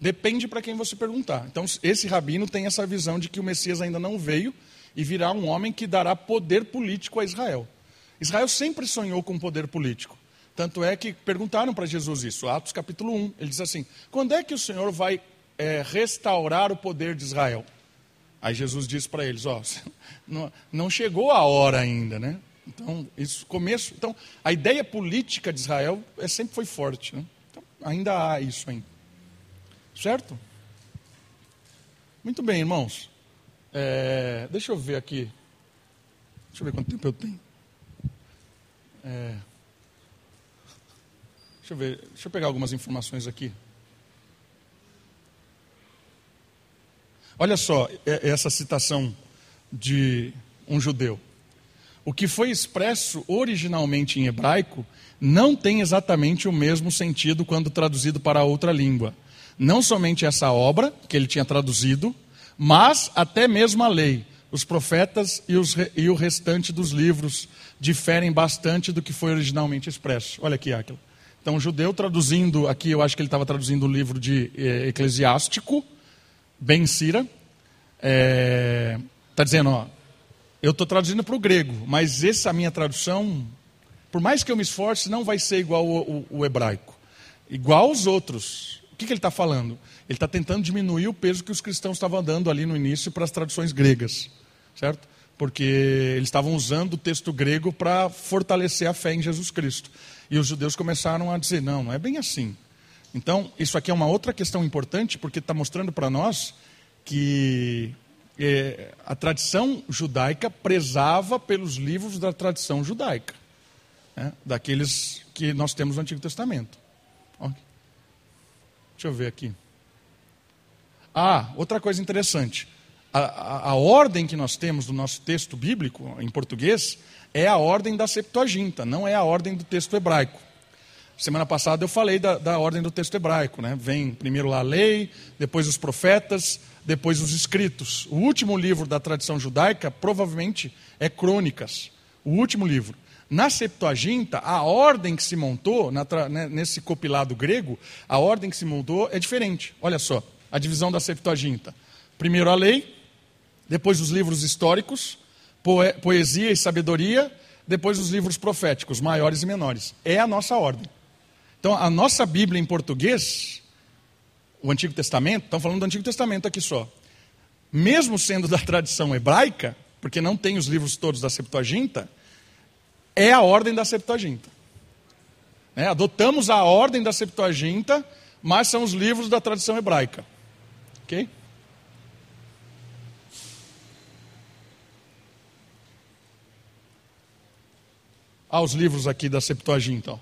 Depende para quem você perguntar. Então, esse rabino tem essa visão de que o Messias ainda não veio e virá um homem que dará poder político a Israel. Israel sempre sonhou com poder político. Tanto é que perguntaram para Jesus isso, Atos capítulo 1. Ele diz assim: quando é que o Senhor vai é, restaurar o poder de Israel? Aí Jesus disse para eles: ó, não, não chegou a hora ainda, né? Então, isso começo. Então, a ideia política de Israel é, sempre foi forte. Né? Então, ainda há isso ainda. Certo? Muito bem, irmãos. É, deixa eu ver aqui. Deixa eu ver quanto tempo eu tenho. É, deixa eu ver. Deixa eu pegar algumas informações aqui. Olha só essa citação de um judeu. O que foi expresso originalmente em hebraico não tem exatamente o mesmo sentido quando traduzido para outra língua não somente essa obra que ele tinha traduzido, mas até mesmo a lei. Os profetas e, os, e o restante dos livros diferem bastante do que foi originalmente expresso. Olha aqui, Aquila. Então, o judeu traduzindo, aqui eu acho que ele estava traduzindo o livro de eh, Eclesiástico, Ben Sira, está é, tá dizendo, ó, eu estou traduzindo para o grego, mas essa minha tradução, por mais que eu me esforce, não vai ser igual o, o, o hebraico. Igual aos outros. O que, que ele está falando? Ele está tentando diminuir o peso que os cristãos estavam dando ali no início para as traduções gregas, certo? Porque eles estavam usando o texto grego para fortalecer a fé em Jesus Cristo. E os judeus começaram a dizer: não, não é bem assim. Então, isso aqui é uma outra questão importante, porque está mostrando para nós que é, a tradição judaica prezava pelos livros da tradição judaica, né? daqueles que nós temos no Antigo Testamento. Okay. Deixa eu ver aqui. Ah, outra coisa interessante. A, a, a, ordem que nós temos do nosso texto bíblico, em português, é a ordem da Septuaginta, não é a ordem do texto hebraico. Semana passada eu falei da, da ordem do texto hebraico, né? Vem primeiro lá a lei, depois os profetas, depois os escritos. O último livro da tradição judaica provavelmente é Crônicas, o último livro. Na Septuaginta, a ordem que se montou, na, né, nesse copilado grego, a ordem que se montou é diferente. Olha só, a divisão da Septuaginta. Primeiro a lei, depois os livros históricos, poe poesia e sabedoria, depois os livros proféticos, maiores e menores. É a nossa ordem. Então, a nossa Bíblia em português, o Antigo Testamento, estamos falando do Antigo Testamento aqui só. Mesmo sendo da tradição hebraica, porque não tem os livros todos da Septuaginta, é a ordem da Septuaginta. É, adotamos a ordem da Septuaginta, mas são os livros da tradição hebraica. Ok? Aos livros aqui da Septuaginta. Ó.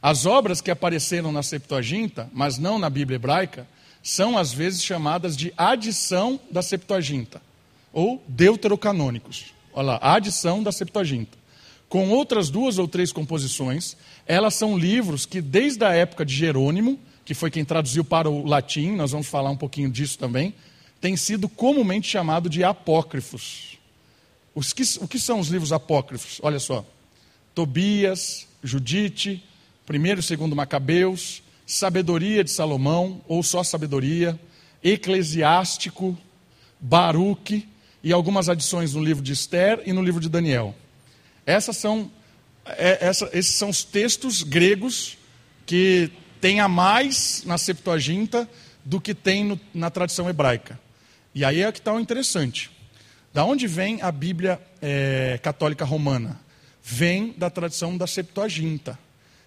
As obras que apareceram na Septuaginta, mas não na Bíblia hebraica, são às vezes chamadas de adição da Septuaginta, ou deuterocanônicos. Olha lá, adição da Septuaginta. Com outras duas ou três composições, elas são livros que, desde a época de Jerônimo, que foi quem traduziu para o latim, nós vamos falar um pouquinho disso também, têm sido comumente chamados de apócrifos. Os que, o que são os livros apócrifos? Olha só: Tobias, Judite, primeiro e segundo Macabeus, Sabedoria de Salomão, ou só Sabedoria, Eclesiástico, Baruque e algumas adições no livro de Esther e no livro de Daniel. Essas são, é, essa, esses são os textos gregos que tem a mais na Septuaginta do que tem no, na tradição hebraica. E aí é que está o interessante. Da onde vem a Bíblia é, católica romana? Vem da tradição da Septuaginta.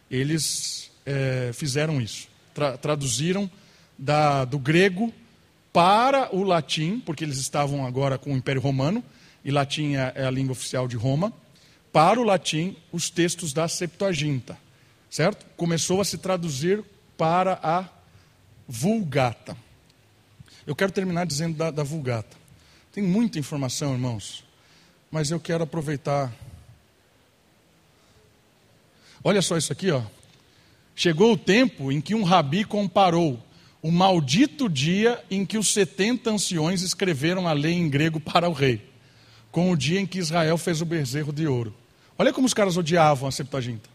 Eles é, fizeram isso. Tra traduziram da, do grego para o latim, porque eles estavam agora com o Império Romano, e latim é, é a língua oficial de Roma, para o latim os textos da Septuaginta certo? Começou a se traduzir para a Vulgata. Eu quero terminar dizendo da, da Vulgata. Tem muita informação, irmãos, mas eu quero aproveitar. Olha só isso aqui, ó. Chegou o tempo em que um rabi comparou o maldito dia em que os 70 anciões escreveram a lei em grego para o rei, com o dia em que Israel fez o bezerro de ouro. Olha como os caras odiavam a Septuaginta.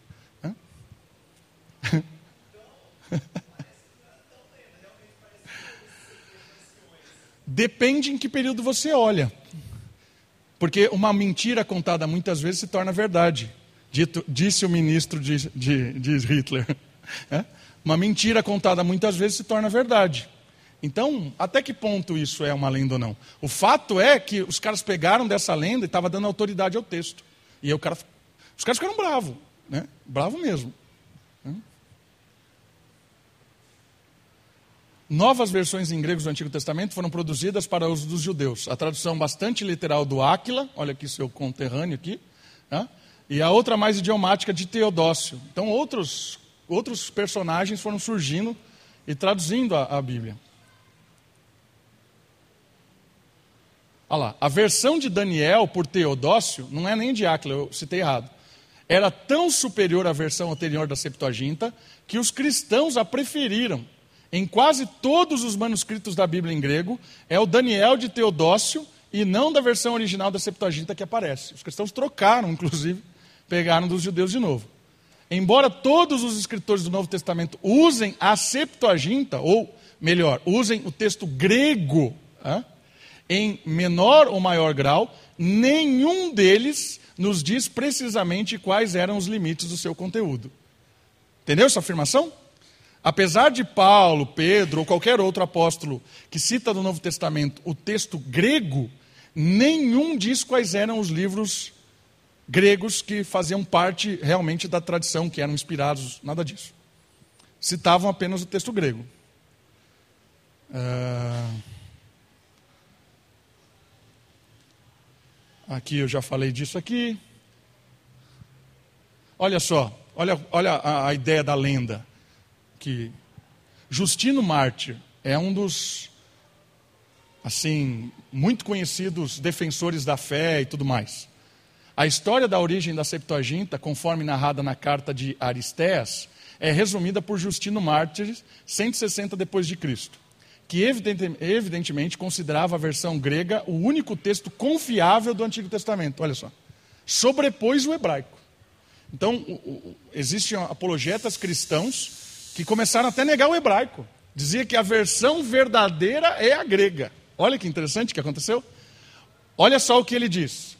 Depende em que período você olha. Porque uma mentira contada muitas vezes se torna verdade. Dito, disse o ministro de, de, de Hitler. É? Uma mentira contada muitas vezes se torna verdade. Então, até que ponto isso é uma lenda ou não? O fato é que os caras pegaram dessa lenda e estavam dando autoridade ao texto. E aí o cara, os caras ficaram bravos. Né? Bravo mesmo. Novas versões em grego do Antigo Testamento foram produzidas para uso dos judeus. A tradução bastante literal do Áquila, olha aqui seu conterrâneo aqui, né? e a outra mais idiomática de Teodócio. Então outros, outros personagens foram surgindo e traduzindo a, a Bíblia. Olha lá, a versão de Daniel por Teodócio não é nem de Áquila, eu citei errado. Era tão superior à versão anterior da Septuaginta que os cristãos a preferiram em quase todos os manuscritos da Bíblia em grego, é o Daniel de Teodócio e não da versão original da Septuaginta que aparece. Os cristãos trocaram, inclusive, pegaram dos judeus de novo. Embora todos os escritores do Novo Testamento usem a Septuaginta, ou melhor, usem o texto grego em menor ou maior grau, nenhum deles nos diz precisamente quais eram os limites do seu conteúdo. Entendeu essa afirmação? Apesar de Paulo, Pedro ou qualquer outro apóstolo que cita no Novo Testamento o texto grego, nenhum diz quais eram os livros gregos que faziam parte realmente da tradição, que eram inspirados, nada disso. Citavam apenas o texto grego. Uh... Aqui eu já falei disso aqui. Olha só, olha, olha a, a ideia da lenda que Justino Mártir é um dos assim muito conhecidos defensores da fé e tudo mais. A história da origem da Septuaginta, conforme narrada na carta de Aristéas, é resumida por Justino Mártir, 160 depois de Cristo, que evidentemente considerava a versão grega o único texto confiável do Antigo Testamento. Olha só, sobrepôs o hebraico. Então, existem apologetas cristãos que começaram até a negar o hebraico. Dizia que a versão verdadeira é a grega. Olha que interessante que aconteceu. Olha só o que ele diz.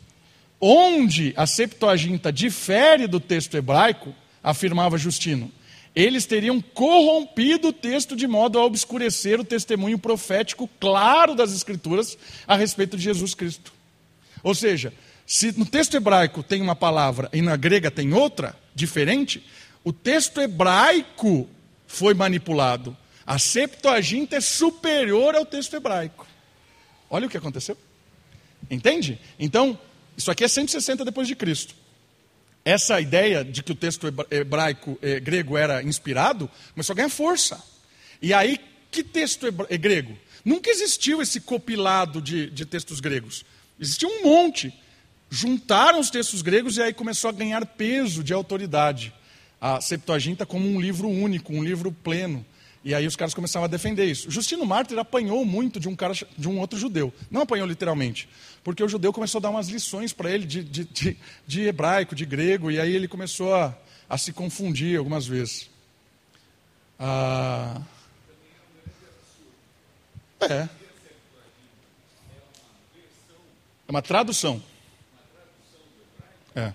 Onde a Septuaginta difere do texto hebraico, afirmava Justino, eles teriam corrompido o texto de modo a obscurecer o testemunho profético claro das Escrituras a respeito de Jesus Cristo. Ou seja, Se no texto hebraico tem uma palavra e na grega tem outra, diferente, o texto hebraico foi manipulado. A Septuaginta é superior ao texto hebraico. Olha o que aconteceu. Entende? Então, isso aqui é 160 depois de Cristo. Essa ideia de que o texto hebraico, eh, grego era inspirado, começou a ganhar força. E aí, que texto é grego? Nunca existiu esse copilado de, de textos gregos. Existia um monte. Juntaram os textos gregos e aí começou a ganhar peso de autoridade. A Septuaginta como um livro único, um livro pleno. E aí os caras começaram a defender isso. Justino Mártir apanhou muito de um cara, de um outro judeu. Não apanhou literalmente, porque o judeu começou a dar umas lições para ele de, de, de, de, hebraico, de grego, e aí ele começou a, a se confundir algumas vezes. Ah, é. É uma tradução. É.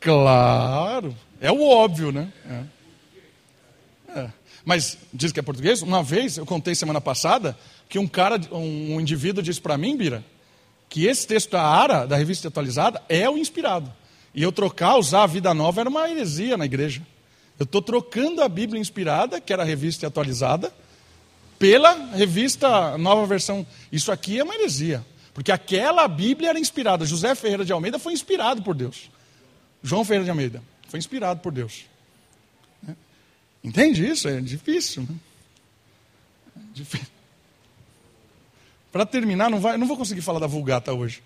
Claro. É o óbvio, né? É. Mas diz que é português? Uma vez, eu contei semana passada, que um cara, um indivíduo disse para mim, Bira, que esse texto da ARA, da revista atualizada, é o inspirado. E eu trocar, usar a vida nova era uma heresia na igreja. Eu estou trocando a Bíblia inspirada, que era a revista atualizada, pela revista nova versão. Isso aqui é uma heresia. Porque aquela Bíblia era inspirada. José Ferreira de Almeida foi inspirado por Deus. João Ferreira de Almeida foi inspirado por Deus. Entende isso? É difícil. Né? É difícil. Para terminar, não, vai, não vou conseguir falar da Vulgata hoje.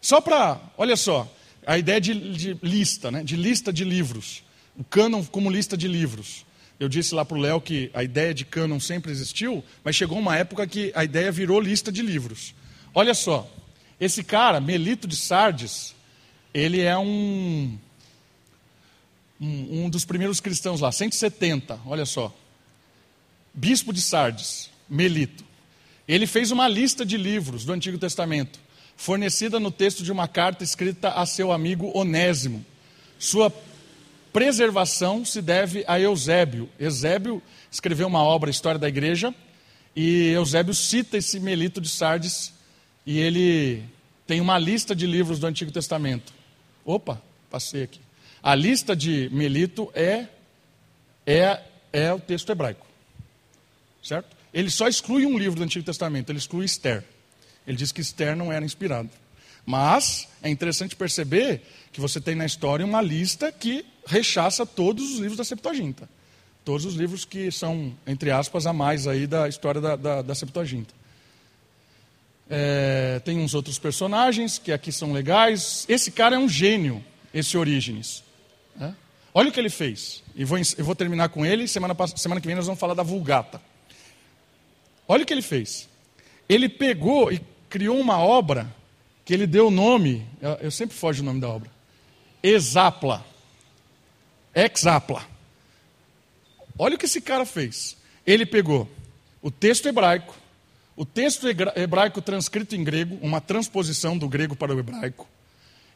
Só para, olha só, a ideia de, de, lista, né? de lista de livros. O cânon como lista de livros. Eu disse lá para o Léo que a ideia de cânon sempre existiu, mas chegou uma época que a ideia virou lista de livros. Olha só, esse cara, Melito de Sardes, ele é um um, um dos primeiros cristãos lá, 170, olha só. Bispo de Sardes, Melito. Ele fez uma lista de livros do Antigo Testamento, fornecida no texto de uma carta escrita a seu amigo Onésimo. Sua preservação se deve a Eusébio. Eusébio escreveu uma obra, História da Igreja, e Eusébio cita esse Melito de Sardes, e ele tem uma lista de livros do Antigo Testamento. Opa, passei aqui. A lista de Melito é, é, é o texto hebraico. Certo? Ele só exclui um livro do Antigo Testamento, ele exclui Esther. Ele diz que Esther não era inspirado. Mas é interessante perceber que você tem na história uma lista que rechaça todos os livros da Septuaginta. Todos os livros que são, entre aspas, a mais aí da história da, da, da Septuaginta. É, tem uns outros personagens que aqui são legais. Esse cara é um gênio, esse Orígenes. É? Olha o que ele fez. E vou, eu vou terminar com ele. Semana, semana que vem nós vamos falar da Vulgata. Olha o que ele fez. Ele pegou e criou uma obra que ele deu o nome. Eu, eu sempre foge o nome da obra. Exapla. Exapla. Olha o que esse cara fez. Ele pegou o texto hebraico, o texto hebraico transcrito em grego, uma transposição do grego para o hebraico.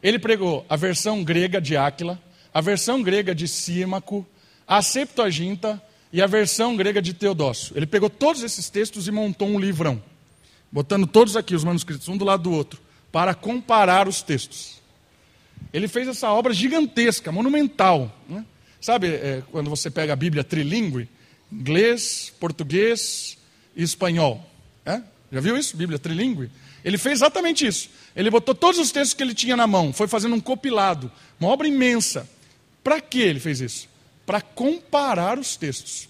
Ele pegou a versão grega de Áquila, a versão grega de Símaco, a Septuaginta e a versão grega de Teodócio. Ele pegou todos esses textos e montou um livrão, botando todos aqui, os manuscritos, um do lado do outro, para comparar os textos. Ele fez essa obra gigantesca, monumental. Né? Sabe é, quando você pega a Bíblia trilingue? Inglês, português e espanhol. É? Já viu isso? Bíblia trilingue? Ele fez exatamente isso. Ele botou todos os textos que ele tinha na mão, foi fazendo um compilado, uma obra imensa. Para que ele fez isso? Para comparar os textos.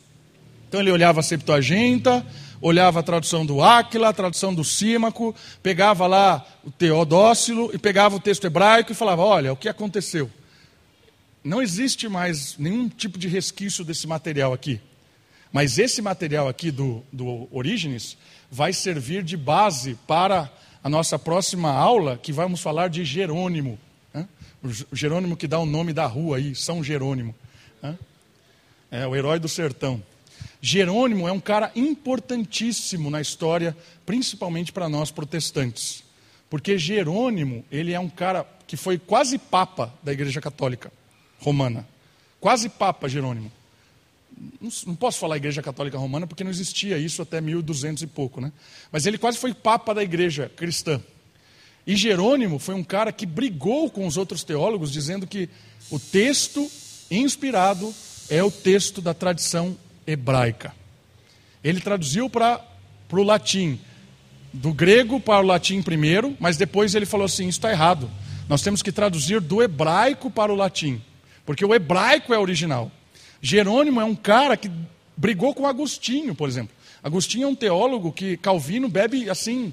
Então ele olhava a Septuaginta, olhava a tradução do Áquila, a tradução do Símaco, pegava lá o Teodócilo e pegava o texto hebraico e falava: olha, o que aconteceu? Não existe mais nenhum tipo de resquício desse material aqui. Mas esse material aqui do, do Orígenes vai servir de base para a nossa próxima aula, que vamos falar de Jerônimo. O Jerônimo que dá o nome da rua aí, São Jerônimo. É o herói do sertão. Jerônimo é um cara importantíssimo na história, principalmente para nós protestantes. Porque Jerônimo, ele é um cara que foi quase papa da Igreja Católica Romana. Quase papa Jerônimo. Não, posso falar Igreja Católica Romana porque não existia isso até 1200 e pouco, né? Mas ele quase foi papa da Igreja cristã. E Jerônimo foi um cara que brigou com os outros teólogos, dizendo que o texto inspirado é o texto da tradição hebraica. Ele traduziu para o latim, do grego para o latim primeiro, mas depois ele falou assim: isso está errado. Nós temos que traduzir do hebraico para o latim, porque o hebraico é original. Jerônimo é um cara que brigou com Agostinho, por exemplo. Agostinho é um teólogo que Calvino bebe assim,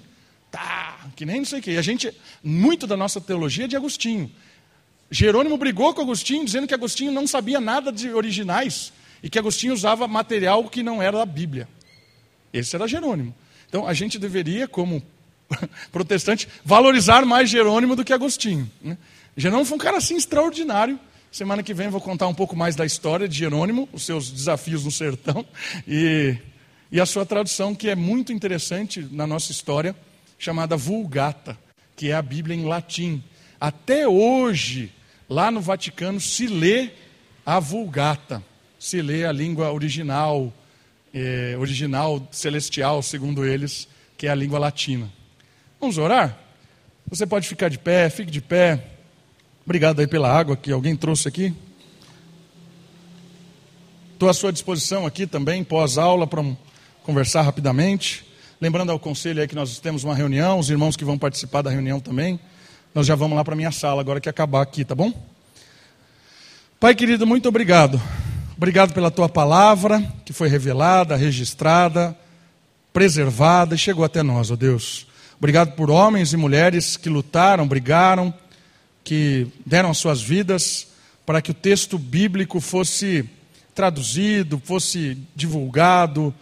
tá, que nem não sei o quê. E a gente, muito da nossa teologia é de Agostinho. Jerônimo brigou com Agostinho, dizendo que Agostinho não sabia nada de originais e que Agostinho usava material que não era da Bíblia. Esse era Jerônimo. Então a gente deveria, como protestante, valorizar mais Jerônimo do que Agostinho. Né? Jerônimo foi um cara assim extraordinário. Semana que vem vou contar um pouco mais da história de Jerônimo, os seus desafios no sertão e, e a sua tradução, que é muito interessante na nossa história, chamada Vulgata, que é a Bíblia em latim. Até hoje, lá no Vaticano, se lê a Vulgata, se lê a língua original, é, original celestial, segundo eles, que é a língua latina. Vamos orar? Você pode ficar de pé, fique de pé. Obrigado aí pela água que alguém trouxe aqui. Estou à sua disposição aqui também, pós-aula, para conversar rapidamente. Lembrando ao conselho aí que nós temos uma reunião, os irmãos que vão participar da reunião também. Nós já vamos lá para a minha sala agora que acabar aqui, tá bom? Pai querido, muito obrigado. Obrigado pela tua palavra que foi revelada, registrada, preservada e chegou até nós, ó Deus. Obrigado por homens e mulheres que lutaram, brigaram, que deram as suas vidas para que o texto bíblico fosse traduzido, fosse divulgado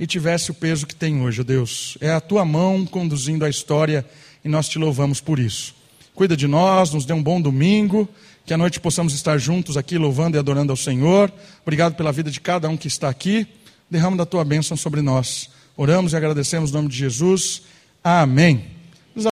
e tivesse o peso que tem hoje, ó Deus. É a tua mão conduzindo a história e nós te louvamos por isso. Cuida de nós, nos dê um bom domingo que à noite possamos estar juntos aqui louvando e adorando ao Senhor. Obrigado pela vida de cada um que está aqui. Derrama da tua bênção sobre nós. Oramos e agradecemos no nome de Jesus. Amém.